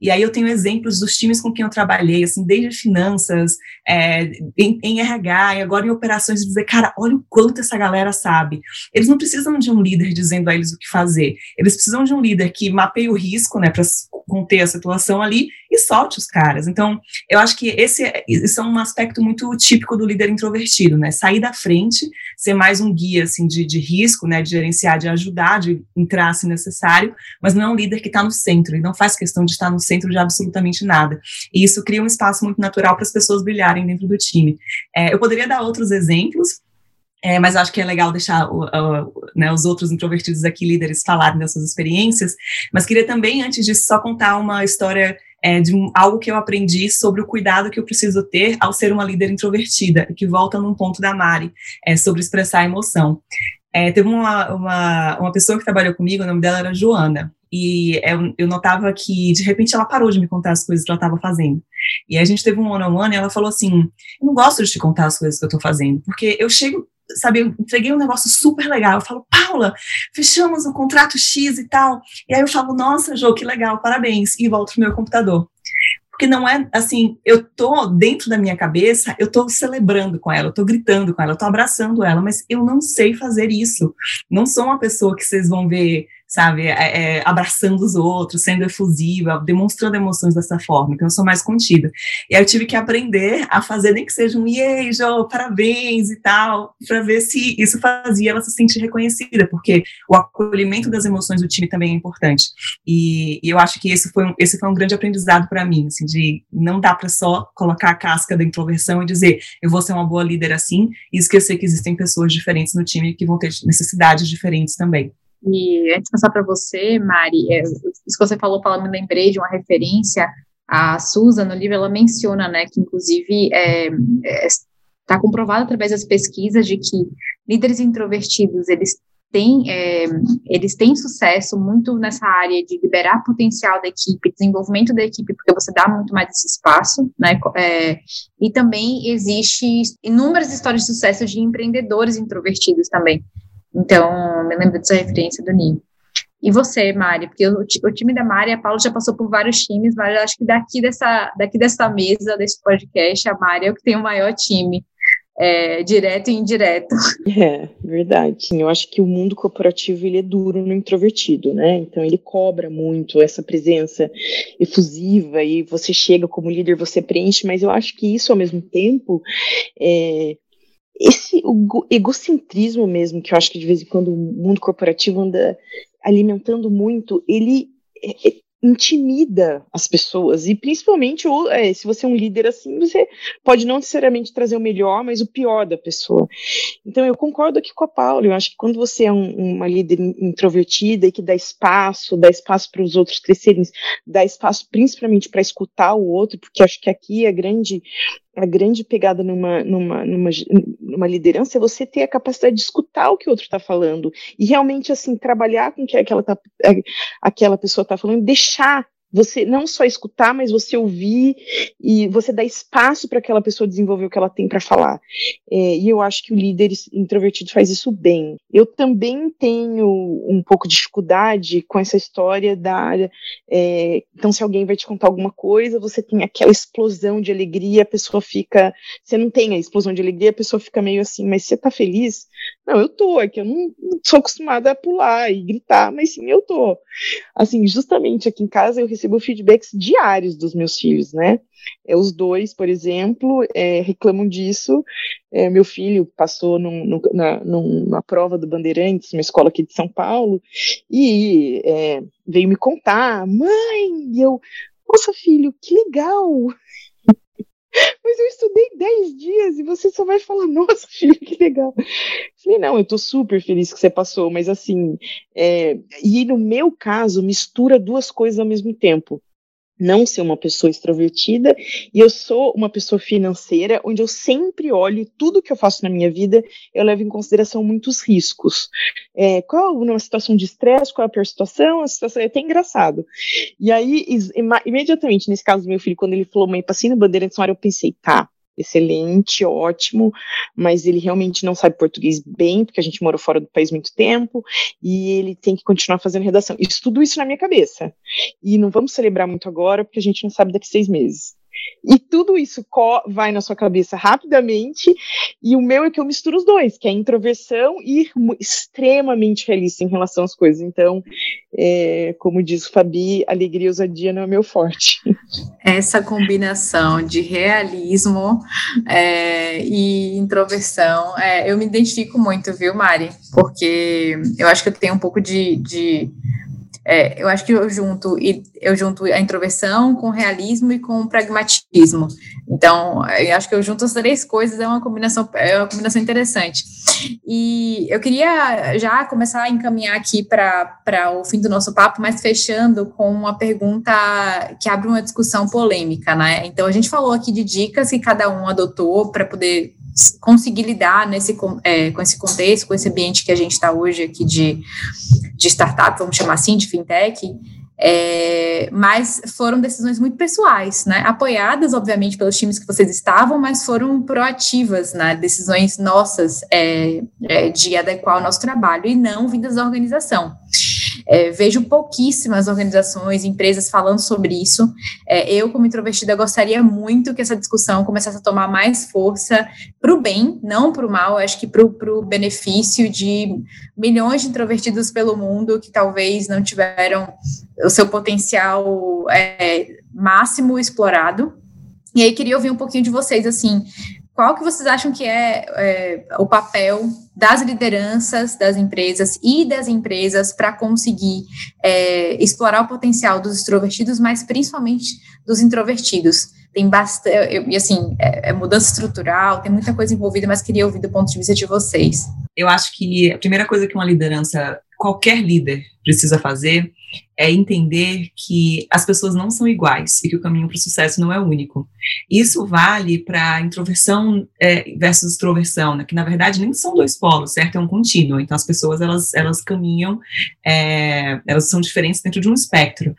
E aí eu tenho exemplos dos times com quem eu trabalhei, assim, desde finanças, é, em, em, RH e agora em operações, de dizer, cara, olha o quanto essa galera sabe. Eles não precisam de um líder dizendo a eles o que fazer. Eles precisam de um líder que mapeie o risco, né, para conter a situação ali e solte os caras. Então, eu acho que esse, esse é um aspecto muito típico do líder introvertido, né? Sair da frente, ser mais um guia, assim, de, de risco, né, de gerenciar, de ajudar, de entrar se necessário, mas não é um líder que está no centro, e não faz questão de estar no centro de absolutamente nada. E isso cria um espaço muito natural para as pessoas brilharem dentro do time. É, eu poderia dar outros exemplos, é, mas acho que é legal deixar né, os outros introvertidos aqui, líderes, falarem das suas experiências. Mas queria também, antes disso, só contar uma história é, de um, algo que eu aprendi sobre o cuidado que eu preciso ter ao ser uma líder introvertida, que volta num ponto da Mari, é, sobre expressar a emoção. É, teve uma, uma, uma pessoa que trabalhou comigo, o nome dela era Joana, e eu, eu, notava que, de repente, ela parou de me contar as coisas que ela estava fazendo. E a gente teve um one-on-one -on -one, e ela falou assim, eu não gosto de te contar as coisas que eu estou fazendo, porque eu chego, sabe, eu entreguei um negócio super legal, eu falo, Paula, fechamos um contrato X e tal, e aí eu falo, nossa, Jô, que legal, parabéns, e volto pro meu computador. Porque não é assim, eu tô dentro da minha cabeça, eu tô celebrando com ela, eu tô gritando com ela, eu tô abraçando ela, mas eu não sei fazer isso. Não sou uma pessoa que vocês vão ver sabe, é, é, abraçando os outros, sendo efusiva, demonstrando emoções dessa forma, então eu sou mais contida. E aí eu tive que aprender a fazer, nem que seja um yay, Jo, parabéns e tal, para ver se isso fazia ela se sentir reconhecida, porque o acolhimento das emoções do time também é importante. E, e eu acho que esse foi um, esse foi um grande aprendizado para mim, assim, de não dá para só colocar a casca da introversão e dizer eu vou ser uma boa líder assim, e esquecer que existem pessoas diferentes no time que vão ter necessidades diferentes também. E antes de passar para você, Mari, é, isso que você falou, Paula, me lembrei de uma referência. A Susan, no livro, ela menciona, né, que inclusive está é, é, tá comprovado através das pesquisas de que líderes introvertidos, eles têm, é, eles têm sucesso muito nessa área de liberar potencial da equipe, desenvolvimento da equipe, porque você dá muito mais esse espaço, né? É, e também existe inúmeras histórias de sucesso de empreendedores introvertidos também. Então, me lembro dessa referência do Ninho. E você, Mari? Porque o, o, time da Mari, a Paula já passou por vários times, mas eu acho que daqui dessa, daqui dessa mesa, desse podcast, a Mari é o que tem o maior time. É, direto e indireto. [laughs] É, verdade. Eu acho que o mundo corporativo ele é duro no introvertido, né? Então ele cobra muito essa presença efusiva e você chega como líder, você preenche, mas eu acho que isso ao mesmo tempo é, esse egocentrismo mesmo, que eu acho que de vez em quando o mundo corporativo anda alimentando muito, ele é, é, intimida as pessoas, e principalmente é, se você é um líder assim, você pode não necessariamente trazer o melhor, mas o pior da pessoa. Então eu concordo aqui com a Paula, eu acho que quando você é um, uma líder introvertida e que dá espaço, dá espaço para os outros crescerem, dá espaço principalmente para escutar o outro, porque acho que aqui a grande a grande pegada numa, numa, numa, numa liderança é você ter a capacidade de escutar o que o outro está falando. E realmente assim trabalhar com o que aquela, tá, aquela pessoa está falando, deixar você não só escutar, mas você ouvir e você dar espaço para aquela pessoa desenvolver o que ela tem para falar. É, e eu acho que o líder introvertido faz isso bem. Eu também tenho um pouco de dificuldade com essa história da. É, então, se alguém vai te contar alguma coisa, você tem aquela explosão de alegria, a pessoa fica. Você não tem a explosão de alegria, a pessoa fica meio assim, mas você tá feliz? Não, eu tô, é que eu não sou acostumada a pular e gritar, mas sim, eu tô. Assim, justamente aqui em casa eu recebo recebo feedbacks diários dos meus filhos, né? É, os dois, por exemplo, é, reclamam disso. É, meu filho passou num, num, na, numa prova do Bandeirantes, uma escola aqui de São Paulo, e é, veio me contar, mãe, eu, nossa filho, que legal! [laughs] Mas eu estudei 10 dias e você só vai falar, nossa, filho, que legal. Eu falei, não, eu tô super feliz que você passou, mas assim, é, e no meu caso, mistura duas coisas ao mesmo tempo não ser uma pessoa extrovertida e eu sou uma pessoa financeira, onde eu sempre olho tudo que eu faço na minha vida, eu levo em consideração muitos riscos. É, qual uma situação de estresse, qual é a pior situação, a situação é até engraçado. E aí, imediatamente, nesse caso do meu filho, quando ele falou mãe, passei na bandeira de eu pensei, tá, excelente, ótimo, mas ele realmente não sabe português bem, porque a gente morou fora do país muito tempo, e ele tem que continuar fazendo redação. Isso, tudo isso na minha cabeça. E não vamos celebrar muito agora, porque a gente não sabe daqui seis meses. E tudo isso vai na sua cabeça rapidamente, e o meu é que eu misturo os dois, que é introversão e extremamente realista em relação às coisas. Então, é, como diz o Fabi, alegria e ousadia não é meu forte. Essa combinação de realismo é, e introversão, é, eu me identifico muito, viu, Mari? Porque eu acho que eu tenho um pouco de, de é, eu acho que eu junto, eu junto a introversão com realismo e com pragmatismo. Então, eu acho que eu junto as três coisas, é uma combinação, é uma combinação interessante. E eu queria já começar a encaminhar aqui para o fim do nosso papo, mas fechando com uma pergunta que abre uma discussão polêmica, né? Então, a gente falou aqui de dicas que cada um adotou para poder conseguir lidar nesse, é, com esse contexto, com esse ambiente que a gente está hoje aqui de, de startup, vamos chamar assim, de fintech, é, mas foram decisões muito pessoais, né? Apoiadas, obviamente, pelos times que vocês estavam, mas foram proativas, né? Decisões nossas é, é, de adequar o nosso trabalho e não vindas da organização. É, vejo pouquíssimas organizações, empresas falando sobre isso. É, eu, como introvertida, gostaria muito que essa discussão começasse a tomar mais força para o bem, não para o mal, acho que para o benefício de milhões de introvertidos pelo mundo que talvez não tiveram o seu potencial é, máximo explorado. E aí queria ouvir um pouquinho de vocês, assim, qual que vocês acham que é, é o papel das lideranças das empresas e das empresas para conseguir é, explorar o potencial dos extrovertidos, mas principalmente dos introvertidos? Tem bastante, e assim, é, é mudança estrutural, tem muita coisa envolvida, mas queria ouvir do ponto de vista de vocês. Eu acho que a primeira coisa que uma liderança, qualquer líder, precisa fazer é entender que as pessoas não são iguais e que o caminho para o sucesso não é único. Isso vale para introversão é, versus extroversão, né, que na verdade nem são dois polos, certo? É um contínuo. Então as pessoas elas, elas caminham, é, elas são diferentes dentro de um espectro.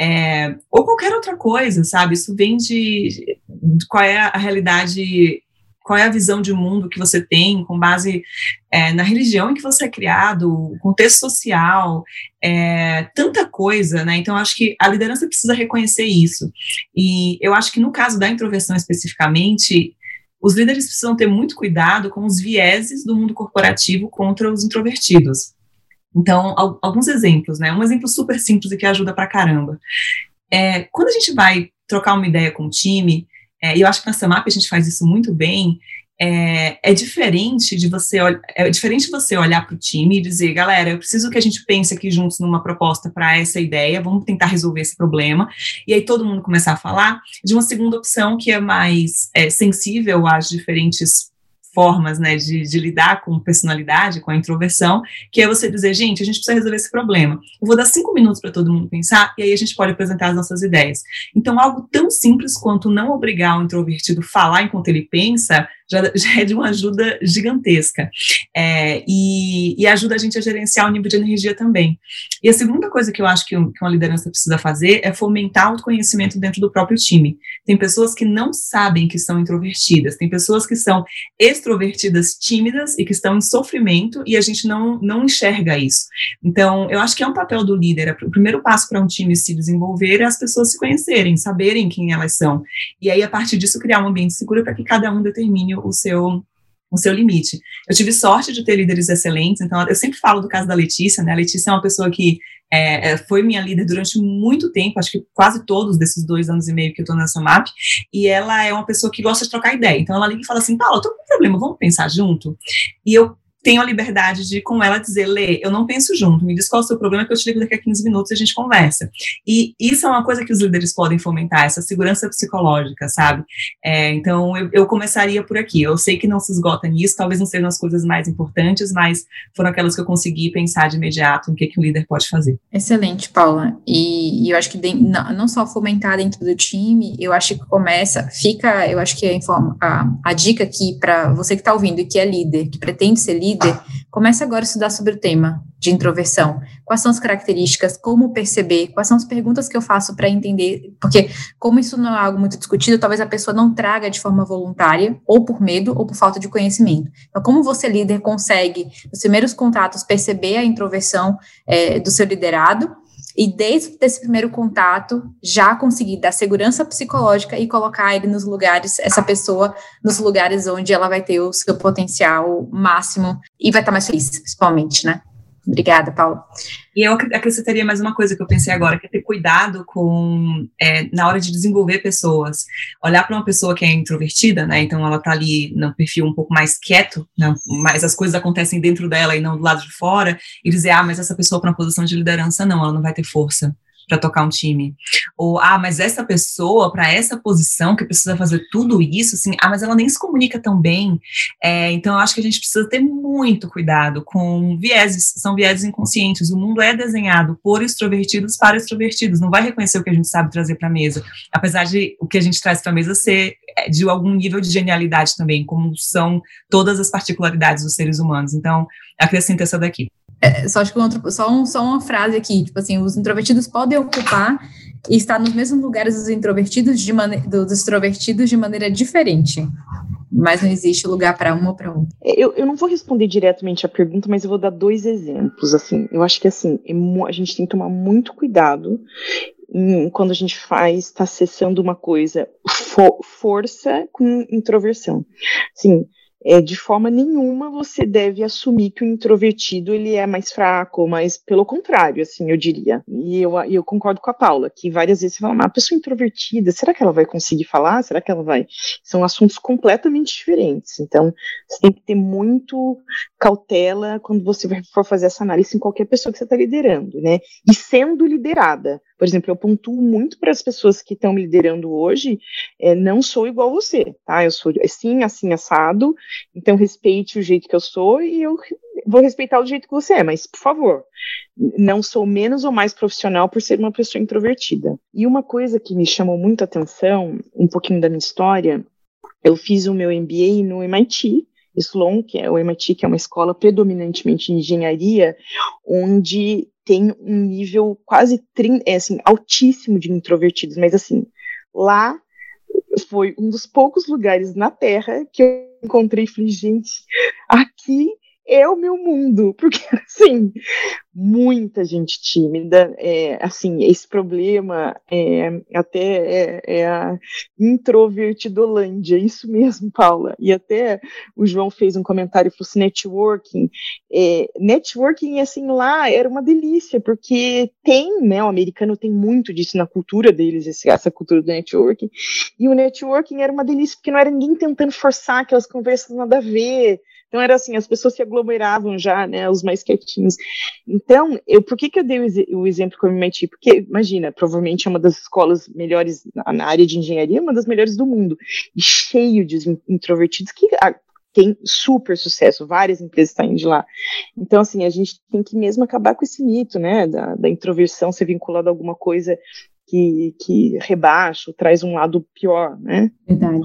É, ou qualquer outra coisa, sabe? Isso vem de, de qual é a realidade qual é a visão de mundo que você tem com base é, na religião em que você é criado, contexto social, é, tanta coisa, né? Então, acho que a liderança precisa reconhecer isso. E eu acho que no caso da introversão especificamente, os líderes precisam ter muito cuidado com os vieses do mundo corporativo contra os introvertidos. Então, alguns exemplos, né? Um exemplo super simples e que ajuda pra caramba. É, quando a gente vai trocar uma ideia com o time, e eu acho que na Samap a gente faz isso muito bem, é, é, diferente de você é diferente você olhar para o time e dizer, galera, eu preciso que a gente pense aqui juntos numa proposta para essa ideia, vamos tentar resolver esse problema, e aí todo mundo começar a falar de uma segunda opção que é mais é, sensível às diferentes formas né, de, de, lidar com personalidade, com a introversão, que é você dizer, gente, a gente precisa resolver esse problema. Eu vou dar cinco minutos para todo mundo pensar e aí a gente pode apresentar as nossas ideias. Então, algo tão simples quanto não obrigar o introvertido a falar enquanto ele pensa, já, já é de uma ajuda gigantesca. É, e, e, ajuda a gente a gerenciar o nível de energia também. E a segunda coisa que eu acho que, um, que uma liderança precisa fazer é fomentar o autoconhecimento dentro do próprio time. Tem pessoas que não sabem que são introvertidas, tem pessoas que são extrovertidas tímidas e que estão em sofrimento e a gente não, não enxerga isso. Então, eu acho que é um papel do líder. É o primeiro passo para um time se desenvolver é as pessoas se conhecerem, saberem quem elas são. E aí, a partir disso, criar um ambiente seguro para que cada um determine o seu com seu limite. Eu tive sorte de ter líderes excelentes, então eu sempre falo do caso da Letícia, né? A Letícia é uma pessoa que é, é, foi minha líder durante muito tempo, acho que quase todos desses dois anos e meio que eu estou nessa MAP, e ela é uma pessoa que gosta de trocar ideia. Então ela liga e fala assim: Paula, tô com um problema, vamos pensar junto? E eu tenho a liberdade de, com ela, dizer, Lê, eu não penso junto, me diz qual é o seu problema, que eu te ligo daqui a 15 minutos e a gente conversa. E isso é uma coisa que os líderes podem fomentar, essa segurança psicológica, sabe? É, então, eu, eu, começaria por aqui. Eu sei que não se esgota nisso, talvez não sejam as coisas mais importantes, mas foram aquelas que eu consegui pensar de imediato em que, que o líder pode fazer. Excelente, Paula. E, e eu acho que de, não, não, só fomentar dentro do time, eu acho que começa, fica, eu acho que a, a, a dica aqui para você que está ouvindo e que é líder, que pretende ser líder, líder, comece agora a estudar sobre o tema de introversão. Quais são as características, como perceber, quais são as perguntas que eu faço para entender, porque como isso não é algo muito discutido, talvez a pessoa não traga de forma voluntária, ou por medo, ou por falta de conhecimento. Então, como você, líder, consegue, nos primeiros contatos, perceber a introversão é, do seu liderado, e desde esse primeiro contato já conseguir dar segurança psicológica e colocar ele nos lugares, essa pessoa nos lugares onde ela vai ter o seu potencial máximo e vai estar mais feliz, principalmente, né? Obrigada, Paulo. E eu acrescentaria mais uma coisa que eu pensei agora, que é ter cuidado com, é, na hora de desenvolver pessoas, olhar para uma pessoa que é introvertida, né, então ela está ali no perfil um pouco mais quieto, né, mas as coisas acontecem dentro dela e não do lado de fora, e dizer, ah, mas essa pessoa para uma posição de liderança, não, ela não vai ter força para tocar um time. Ou, ah, mas essa pessoa, para essa posição, que precisa fazer tudo isso, assim, ah, mas ela nem se comunica tão bem. É, então, eu acho que a gente precisa ter muito cuidado com vieses, são vieses inconscientes. O mundo é desenhado por extrovertidos para extrovertidos, não vai reconhecer o que a gente sabe trazer para a mesa. Apesar de o que a gente traz para a mesa ser é, de algum nível de genialidade também, como são todas as particularidades dos seres humanos. Então, acrescento essa daqui. É, só acho que outro, só, um, só uma frase aqui, tipo assim, os introvertidos podem ocupar e estar nos mesmos lugares dos introvertidos de dos extrovertidos de maneira diferente. Mas não existe lugar para um ou para outro. É, eu, eu não vou responder diretamente a pergunta, mas eu vou dar dois exemplos. Assim, eu acho que assim, é a gente tem que tomar muito cuidado quando a gente faz, está acessando uma coisa, força com introversão. Assim, é, de forma nenhuma você deve assumir que o introvertido ele é mais fraco, mas pelo contrário, assim, eu diria. E eu, eu concordo com a Paula, que várias vezes você fala, uma pessoa introvertida, será que ela vai conseguir falar? Será que ela vai? São assuntos completamente diferentes. Então, você tem que ter muito cautela quando você for fazer essa análise em qualquer pessoa que você está liderando, né? E sendo liderada. Por exemplo, eu pontuo muito para as pessoas que estão me liderando hoje, é, não sou igual a você, tá? Eu sou assim, assim, assado, então respeite o jeito que eu sou e eu vou respeitar o jeito que você é, mas, por favor, não sou menos ou mais profissional por ser uma pessoa introvertida. E uma coisa que me chamou muita atenção, um pouquinho da minha história, eu fiz o meu MBA no MIT, Sloan, que é o MIT, que é uma escola predominantemente de engenharia, onde tem um nível quase é, assim, altíssimo de introvertidos, mas assim, lá foi um dos poucos lugares na Terra que eu encontrei e falei, gente, aqui é o meu mundo, [laughs] porque assim, muita gente tímida, é, assim, esse problema é até é, é a introvertidolândia, isso mesmo, [laughs] Paula, e até o João fez um comentário e falou assim, networking, é, networking, assim, lá era uma delícia, porque tem, né, o americano tem muito disso na cultura deles, esse, essa cultura do networking, e o networking era uma delícia, porque não era ninguém tentando forçar aquelas conversas nada a ver, então era assim, as pessoas se aglomeravam já, né, os mais quietinhos. Então, eu, por que, que eu dei o, o exemplo com o MIT? Porque, imagina, provavelmente é uma das escolas melhores na, na área de engenharia, uma das melhores do mundo, e cheio de introvertidos que ah, tem super sucesso, várias empresas saem de lá. Então, assim, a gente tem que mesmo acabar com esse mito, né, da, da introversão ser vinculada a alguma coisa que, que rebaixa, traz um lado pior, né? Verdade.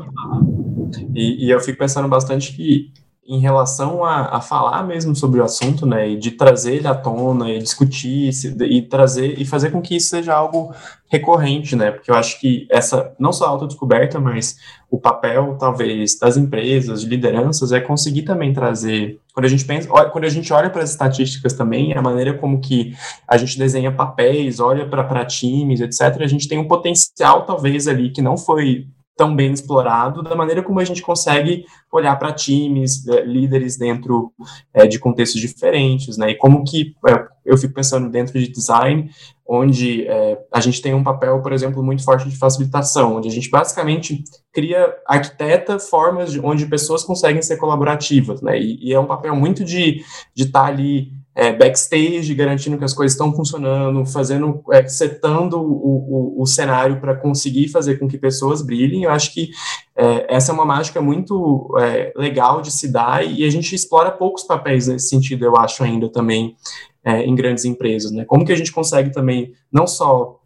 E, e eu fico pensando bastante que em relação a, a, falar mesmo sobre o assunto, né, e de trazer ele à tona, e discutir, e trazer, e fazer com que isso seja algo recorrente, né, porque eu acho que essa, não só a autodescoberta, mas o papel, talvez, das empresas, de lideranças, é conseguir também trazer, quando a gente pensa, quando a gente olha para as estatísticas também, a maneira como que a gente desenha papéis, olha para times, etc., a gente tem um potencial, talvez, ali, que não foi tão bem explorado, da maneira como a gente consegue olhar para times, é, líderes dentro é, de contextos diferentes, né? E como que é, eu fico pensando dentro de design, onde é, a gente tem um papel, por exemplo, muito forte de facilitação, onde a gente basicamente cria, arquiteta formas de, onde pessoas conseguem ser colaborativas, né? E, e é um papel muito de estar tá ali é, backstage, garantindo que as coisas estão funcionando, fazendo, é, setando o, o, o cenário para conseguir fazer com que pessoas brilhem. Eu acho que é, essa é uma mágica muito é, legal de se dar e a gente explora poucos papéis nesse sentido, eu acho ainda também é, em grandes empresas, né? Como que a gente consegue também não só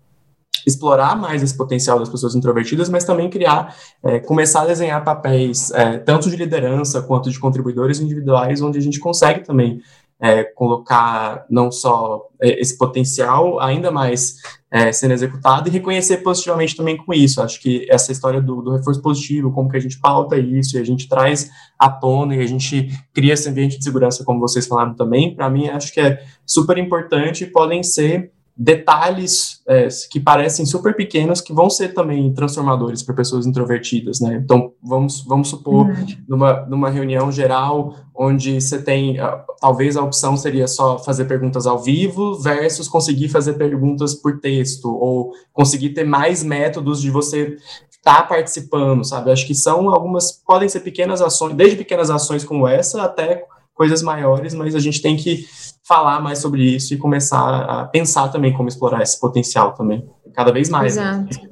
explorar mais esse potencial das pessoas introvertidas, mas também criar, é, começar a desenhar papéis é, tanto de liderança quanto de contribuidores individuais, onde a gente consegue também é, colocar não só é, esse potencial ainda mais é, sendo executado e reconhecer positivamente também com isso. Acho que essa história do, do, reforço positivo, como que a gente pauta isso e a gente traz à tona e a gente cria esse ambiente de segurança, como vocês falaram também, para mim acho que é super importante e podem ser detalhes é, que parecem super pequenos que vão ser também transformadores para pessoas introvertidas, né? Então, vamos, vamos supor, uhum. numa, numa reunião geral, onde você tem, talvez a opção seria só fazer perguntas ao vivo versus conseguir fazer perguntas por texto, ou conseguir ter mais métodos de você estar tá participando, sabe? Acho que são algumas, podem ser pequenas ações, desde pequenas ações como essa até coisas maiores, mas a gente tem que falar mais sobre isso e começar a pensar também como explorar esse potencial também, cada vez mais. Exato. Né?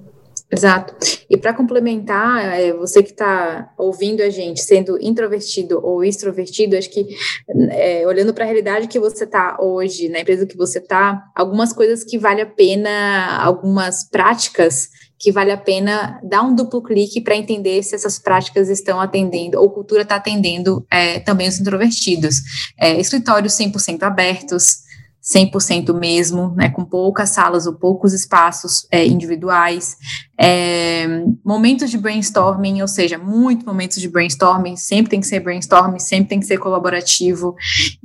Exato. E para complementar, é, você que está ouvindo a gente, sendo introvertido ou extrovertido, acho que é, olhando para a realidade que você está hoje, na empresa que você está, algumas coisas que vale a pena, algumas práticas que vale a pena dar um duplo clique para entender se essas práticas estão atendendo, ou cultura está atendendo é, também os introvertidos. É, escritórios 100% abertos, 100% mesmo, né, com poucas salas ou poucos espaços é, individuais, é, momentos de brainstorming, ou seja, muitos momentos de brainstorming, sempre tem que ser brainstorming, sempre tem que ser colaborativo.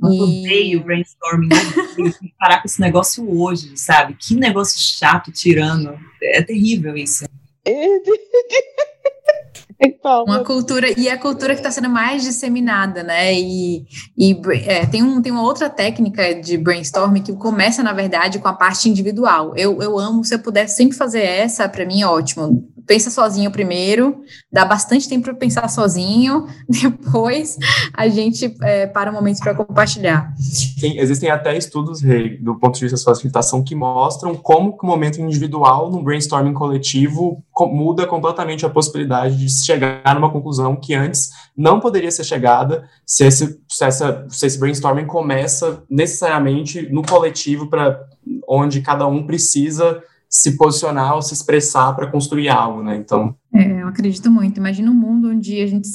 Eu e... odeio brainstorming, né? tem que parar com esse negócio hoje, sabe? Que negócio chato, tirando, é terrível isso. Então, uma cultura e a cultura que está sendo mais disseminada, né? E, e é, tem, um, tem uma outra técnica de brainstorming que começa, na verdade, com a parte individual. Eu, eu amo, se eu pudesse sempre fazer essa, para mim é ótimo pensa sozinho primeiro, dá bastante tempo para pensar sozinho, [laughs] depois a gente é, para um momento para compartilhar. Sim, existem até estudos, Rei, do ponto de vista da facilitação, que mostram como que o momento individual no brainstorming coletivo muda completamente a possibilidade de chegar numa conclusão que antes não poderia ser chegada se esse, se essa, se esse brainstorming começa necessariamente no coletivo para onde cada um precisa se posicionar ou se expressar para construir algo, né? Então. É, eu acredito muito. Imagina um mundo onde a gente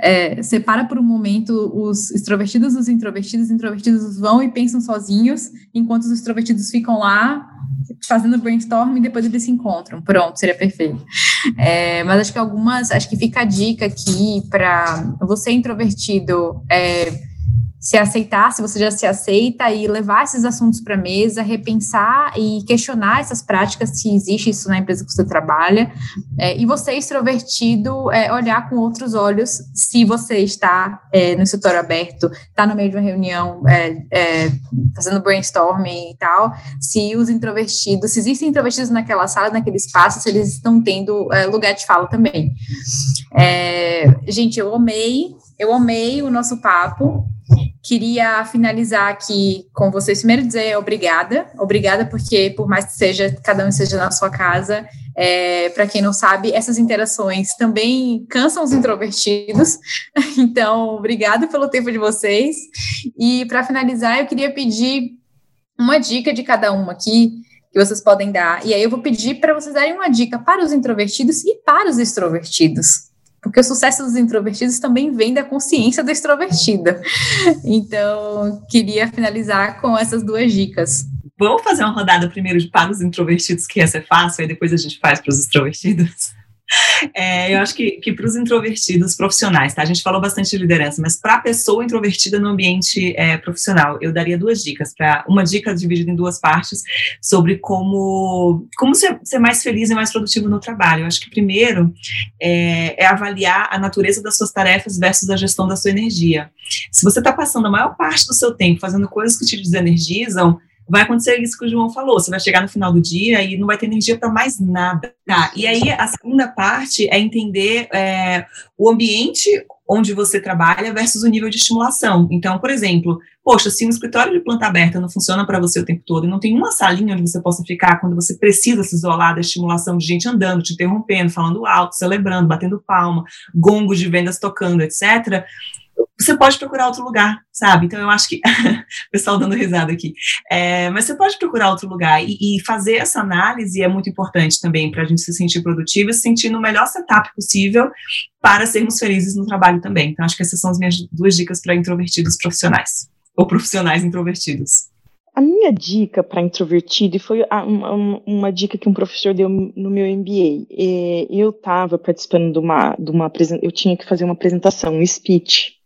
é, separa por um momento os extrovertidos dos introvertidos, os introvertidos vão e pensam sozinhos, enquanto os extrovertidos ficam lá fazendo brainstorm e depois eles se encontram. Pronto, seria perfeito. É, mas acho que algumas, acho que fica a dica aqui para você introvertido. É, se aceitar, se você já se aceita e levar esses assuntos para a mesa, repensar e questionar essas práticas, se existe isso na empresa que você trabalha, é, e você extrovertido, é, olhar com outros olhos se você está é, no escritório aberto, está no meio de uma reunião, é, é, fazendo brainstorming e tal, se os introvertidos, se existem introvertidos naquela sala, naquele espaço, se eles estão tendo é, lugar de fala também. gente, eu amei, eu amei o nosso papo, Queria finalizar aqui com vocês. Primeiro dizer obrigada, obrigada porque por mais que seja cada um seja na sua casa, é, para quem não sabe, essas interações também cansam os introvertidos. [laughs] Então, obrigada pelo tempo de vocês. E para finalizar, eu queria pedir uma dica de cada um aqui que vocês podem dar. E aí eu vou pedir para vocês darem uma dica para os introvertidos e para os extrovertidos porque o sucesso dos introvertidos também vem da consciência do extrovertido. Então, queria finalizar com essas duas dicas. Vamos fazer uma rodada primeiro de para os introvertidos, que ia ser fácil, e depois a gente faz para os extrovertidos. É, eu acho que, que para os introvertidos profissionais, tá? A gente falou bastante de liderança, mas para a pessoa introvertida no ambiente é, profissional, eu daria duas dicas. Para uma dica dividida em duas partes sobre como, como ser, ser, mais feliz e mais produtivo no trabalho. Eu acho que primeiro é, é avaliar a natureza das suas tarefas versus a gestão da sua energia. Se você está passando a maior parte do seu tempo fazendo coisas que te desenergizam, vai acontecer isso que o João falou. Você vai chegar no final do dia e não vai ter energia para mais nada. Tá? E aí a segunda parte é entender é, o ambiente onde você trabalha versus o nível de estimulação. Então, por exemplo, poxa, se um escritório de planta aberta não funciona para você o tempo todo e não tem uma salinha onde você possa ficar quando você precisa se isolar da estimulação de gente andando, te interrompendo, falando alto, celebrando, batendo palma, gongos de vendas tocando, etc você pode procurar outro lugar, sabe? Então eu acho que [laughs] o pessoal dando risada aqui, é, mas você pode procurar outro lugar e, e fazer essa análise é muito importante também para a gente se sentir produtivo se sentir no melhor setup possível para sermos felizes no trabalho também. Então acho que essas são as minhas duas dicas para introvertidos profissionais ou profissionais introvertidos. A minha dica para introvertido, foi uma, uma, dica que um professor deu no meu MBA, é, eu estava participando de uma, de uma eu tinha que fazer uma apresentação, um speech,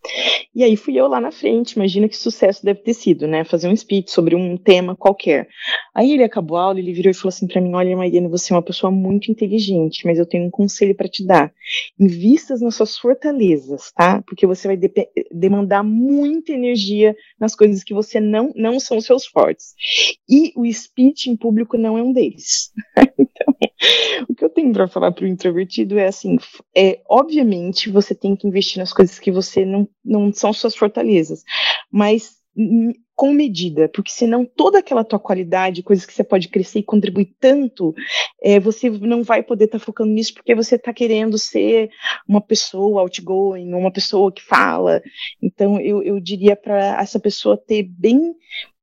e aí fui eu lá na frente, imagina que sucesso deve ter sido, né? Fazer um speech sobre um tema qualquer. Aí ele acabou a aula, ele virou e falou assim para mim: Olha, Mariana, você é uma pessoa muito inteligente, mas eu tenho um conselho para te dar. Invistas nas suas fortalezas, tá? Porque você vai de demandar muita energia nas coisas que você não, não são seus fortes. E o speech em público não é um deles. [laughs] então, o que eu tenho para falar para o introvertido é assim: é, obviamente você tem que investir nas coisas que você não, não são suas fortalezas, mas com medida, porque senão toda aquela tua qualidade, coisas que você pode crescer e contribuir tanto, é, você não vai poder estar tá focando nisso porque você está querendo ser uma pessoa outgoing, uma pessoa que fala. Então, eu, eu diria para essa pessoa ter bem,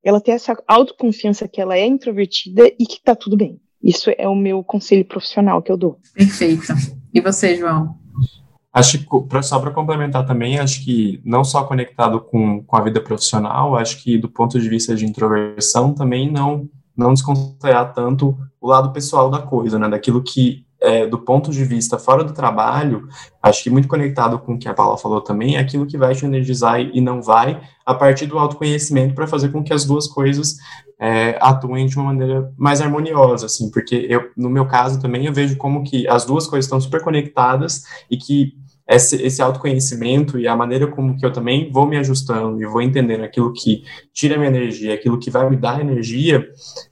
ela ter essa autoconfiança que ela é introvertida e que está tudo bem. Isso é o meu conselho profissional que eu dou. Perfeito. E você, João? Acho que, só para complementar também, acho que não só conectado com, com a vida profissional, acho que do ponto de vista de introversão também não não desconsiderar tanto o lado pessoal da coisa, né, daquilo que é, do ponto de vista fora do trabalho, acho que muito conectado com o que a Paula falou também, é aquilo que vai te energizar e não vai, a partir do autoconhecimento, para fazer com que as duas coisas é, atuem de uma maneira mais harmoniosa, assim, porque eu, no meu caso também, eu vejo como que as duas coisas estão super conectadas e que esse, esse autoconhecimento e a maneira como que eu também vou me ajustando e vou entendendo aquilo que tira minha energia, aquilo que vai me dar energia,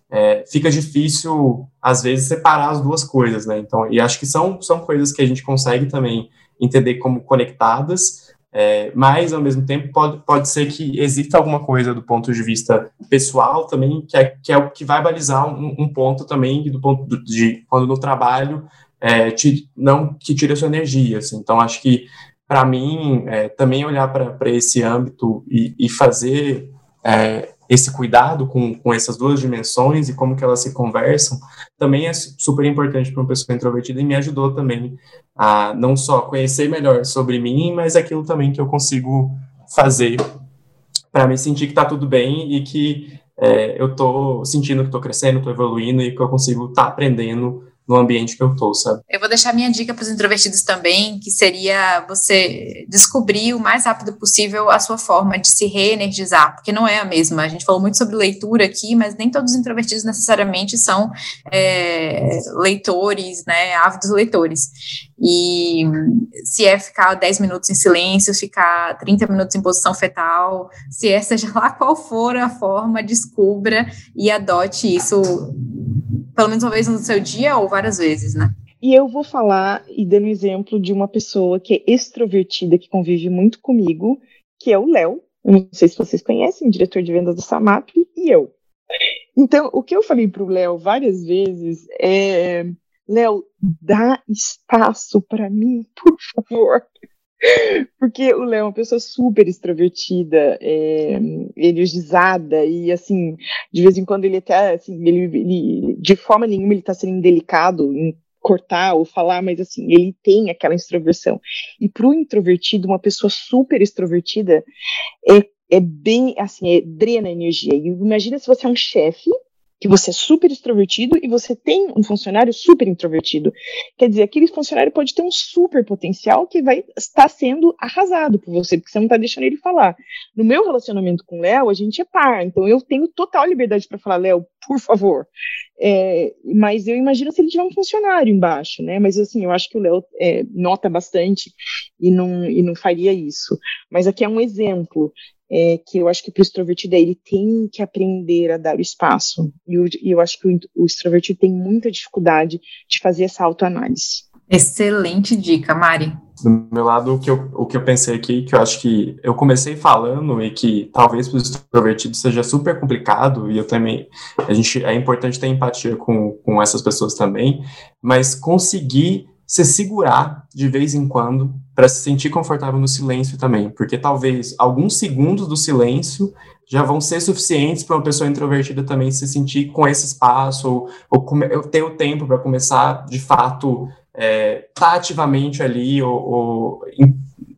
é, fica difícil, às vezes, separar as duas coisas, né? Então, e acho que são, são coisas que a gente consegue também entender como conectadas, é, mas, ao mesmo tempo, pode, pode ser que exista alguma coisa do ponto de vista pessoal também, que é, que é o que vai balizar um, um ponto também, do ponto de quando no trabalho, é, te, não que tire a sua energia. Assim. Então, acho que, para mim, é, também olhar para esse âmbito e, e fazer é, esse cuidado com, com essas duas dimensões e como que elas se conversam, também é super importante para uma pessoa introvertida e me ajudou também a não só conhecer melhor sobre mim, mas aquilo também que eu consigo fazer para me sentir que está tudo bem e que é, eu estou sentindo que estou crescendo, estou evoluindo e que eu consigo estar tá aprendendo no ambiente que eu tô, sabe? Eu vou deixar minha dica para os introvertidos também, que seria você descobrir o mais rápido possível a sua forma de se reenergizar, porque não é a mesma. A gente falou muito sobre leitura aqui, mas nem todos os introvertidos necessariamente são é, leitores, né, ávidos leitores. E se é ficar 10 minutos em silêncio, ficar 30 minutos em posição fetal, se é seja lá qual for a forma, descubra e adote isso pelo menos uma vez no seu dia ou várias vezes, né? E eu vou falar e dando exemplo de uma pessoa que é extrovertida, que convive muito comigo, que é o Léo. Não sei se vocês conhecem, diretor de vendas do Samap, e eu. Então, o que eu falei para o Léo várias vezes é: Léo, dá espaço para mim, por favor. [laughs] Porque o Léo é uma pessoa super extrovertida, é, energizada, e assim, de vez em quando ele até, assim, ele, ele de forma nenhuma ele está sendo indelicado em cortar ou falar, mas assim, ele tem aquela extroversão. E para o introvertido, uma pessoa super extrovertida é, é bem, assim, é, drena energia. E imagina se você é um chefe que você é super extrovertido e você tem um funcionário super introvertido. Quer dizer, aquele funcionário pode ter um super potencial que vai estar sendo arrasado por você, porque você não está deixando ele falar. No meu relacionamento com o Léo, a gente é par, então eu tenho total liberdade para falar, Léo, por favor. É, mas eu imagino se ele tiver um funcionário embaixo, né? Mas assim, eu acho que o Léo é, nota bastante e não, e não faria isso. Mas aqui é um exemplo é, que eu acho que para o extrovertido é, ele tem que aprender a dar o espaço. E eu, eu acho que o, o extrovertido tem muita dificuldade de fazer essa autoanálise. Excelente dica, Mari. Do meu lado, o que, eu, o que eu pensei aqui, que eu acho que eu comecei falando e que talvez para os extrovertidos seja super complicado, e eu também, a gente, é importante ter empatia com, com essas pessoas também, mas conseguir se segurar de vez em quando para se sentir confortável no silêncio também, porque talvez alguns segundos do silêncio já vão ser suficientes para uma pessoa introvertida também se sentir com esse espaço ou, ou ter o tempo para começar de fato é, tá ativamente ali ou, ou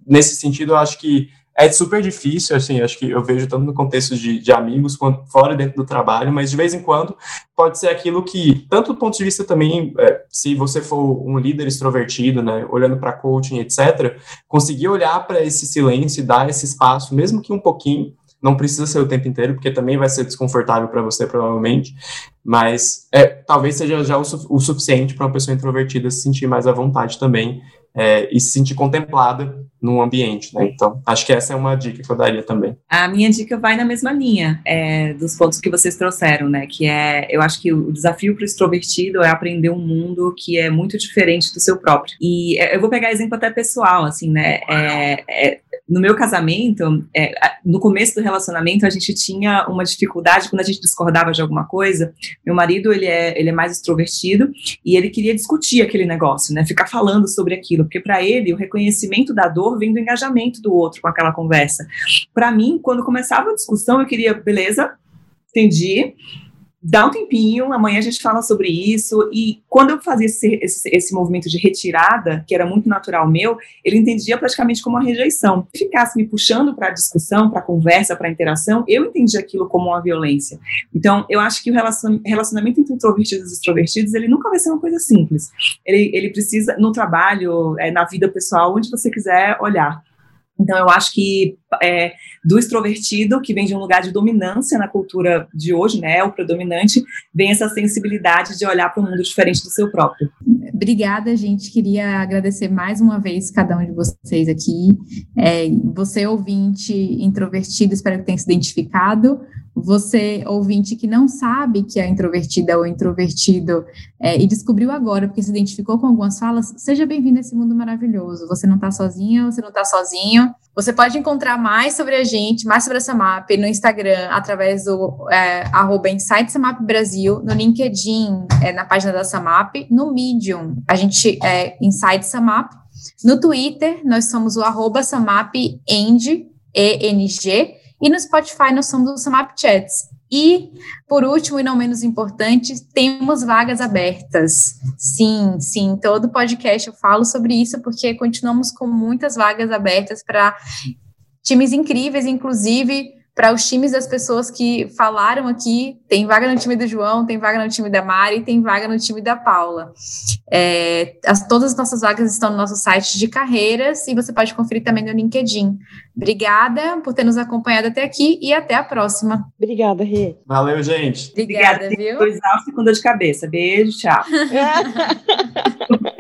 nesse sentido eu acho que é super difícil, assim, acho que eu vejo tanto no contexto de, de amigos quanto fora dentro do trabalho, mas de vez em quando pode ser aquilo que, tanto do ponto de vista também, é, se você for um líder extrovertido, né, olhando para coaching, etc., conseguir olhar para esse silêncio e dar esse espaço, mesmo que um pouquinho, não precisa ser o tempo inteiro, porque também vai ser desconfortável para você, provavelmente, mas é, talvez seja já o, su o suficiente para uma pessoa introvertida se sentir mais à vontade também é, e se sentir contemplada no ambiente, né? Então, acho que essa é uma dica que eu daria também. A minha dica vai na mesma linha é, dos pontos que vocês trouxeram, né? Que é, eu acho que o desafio para o extrovertido é aprender um mundo que é muito diferente do seu próprio. E é, eu vou pegar exemplo até pessoal, assim, né? É, é no meu casamento, é, no começo do relacionamento, a gente tinha uma dificuldade quando a gente discordava de alguma coisa. Meu marido, ele é, ele é mais extrovertido e ele queria discutir aquele negócio, né? Ficar falando sobre aquilo, porque para ele o reconhecimento da dor vem do engajamento do outro com aquela conversa. Para mim, quando começava a discussão, eu queria, beleza, entendi dá um tempinho, amanhã a gente fala sobre isso. E quando eu fazia esse, esse, esse movimento de retirada, que era muito natural meu, ele entendia praticamente como uma rejeição. Se ficasse me puxando para a discussão, para a conversa, para a interação, eu entendia aquilo como uma violência. Então, eu acho que o relacionamento entre introvertidos e extrovertidos, ele nunca vai ser uma coisa simples. Ele, ele precisa, no trabalho, é, na vida pessoal, onde você quiser olhar. Então, eu acho que é, do extrovertido, que vem de um lugar de dominância na cultura de hoje, né, o predominante, vem essa sensibilidade de olhar para um mundo diferente do seu próprio. Obrigada, gente. Queria agradecer mais uma vez cada um de vocês aqui. É, você, ouvinte introvertido, espero que tenha se identificado. Você, ouvinte, que não sabe que é introvertida ou introvertido é, e descobriu agora, porque se identificou com algumas falas, seja bem-vindo a esse mundo maravilhoso. Você não está sozinha, você não está sozinho. Você pode encontrar mais sobre a gente, mais sobre a Samap no Instagram, através do é, arroba Insight Samap Brasil, no LinkedIn, é, na página da Samap, no Medium, a gente é Insight Samap. No Twitter, nós somos o arroba Samap Eng, E-N-G, e no Spotify nós somos o Samap Chats. E, por último e não menos importante, temos vagas abertas. Sim, sim, todo podcast eu falo sobre isso, porque continuamos com muitas vagas abertas para times incríveis, inclusive para os times das pessoas que falaram aqui. Tem vaga no time do João, tem vaga no time da Mari, tem vaga no time da Paula. É, as, todas as nossas vagas estão no nosso site de carreiras e você pode conferir também no LinkedIn. Obrigada por ter nos acompanhado até aqui e até a próxima. Obrigada, Rê. Valeu, gente. Obrigada, Obrigada viu? Estou exausto com dor de cabeça. Beijo, tchau. [laughs]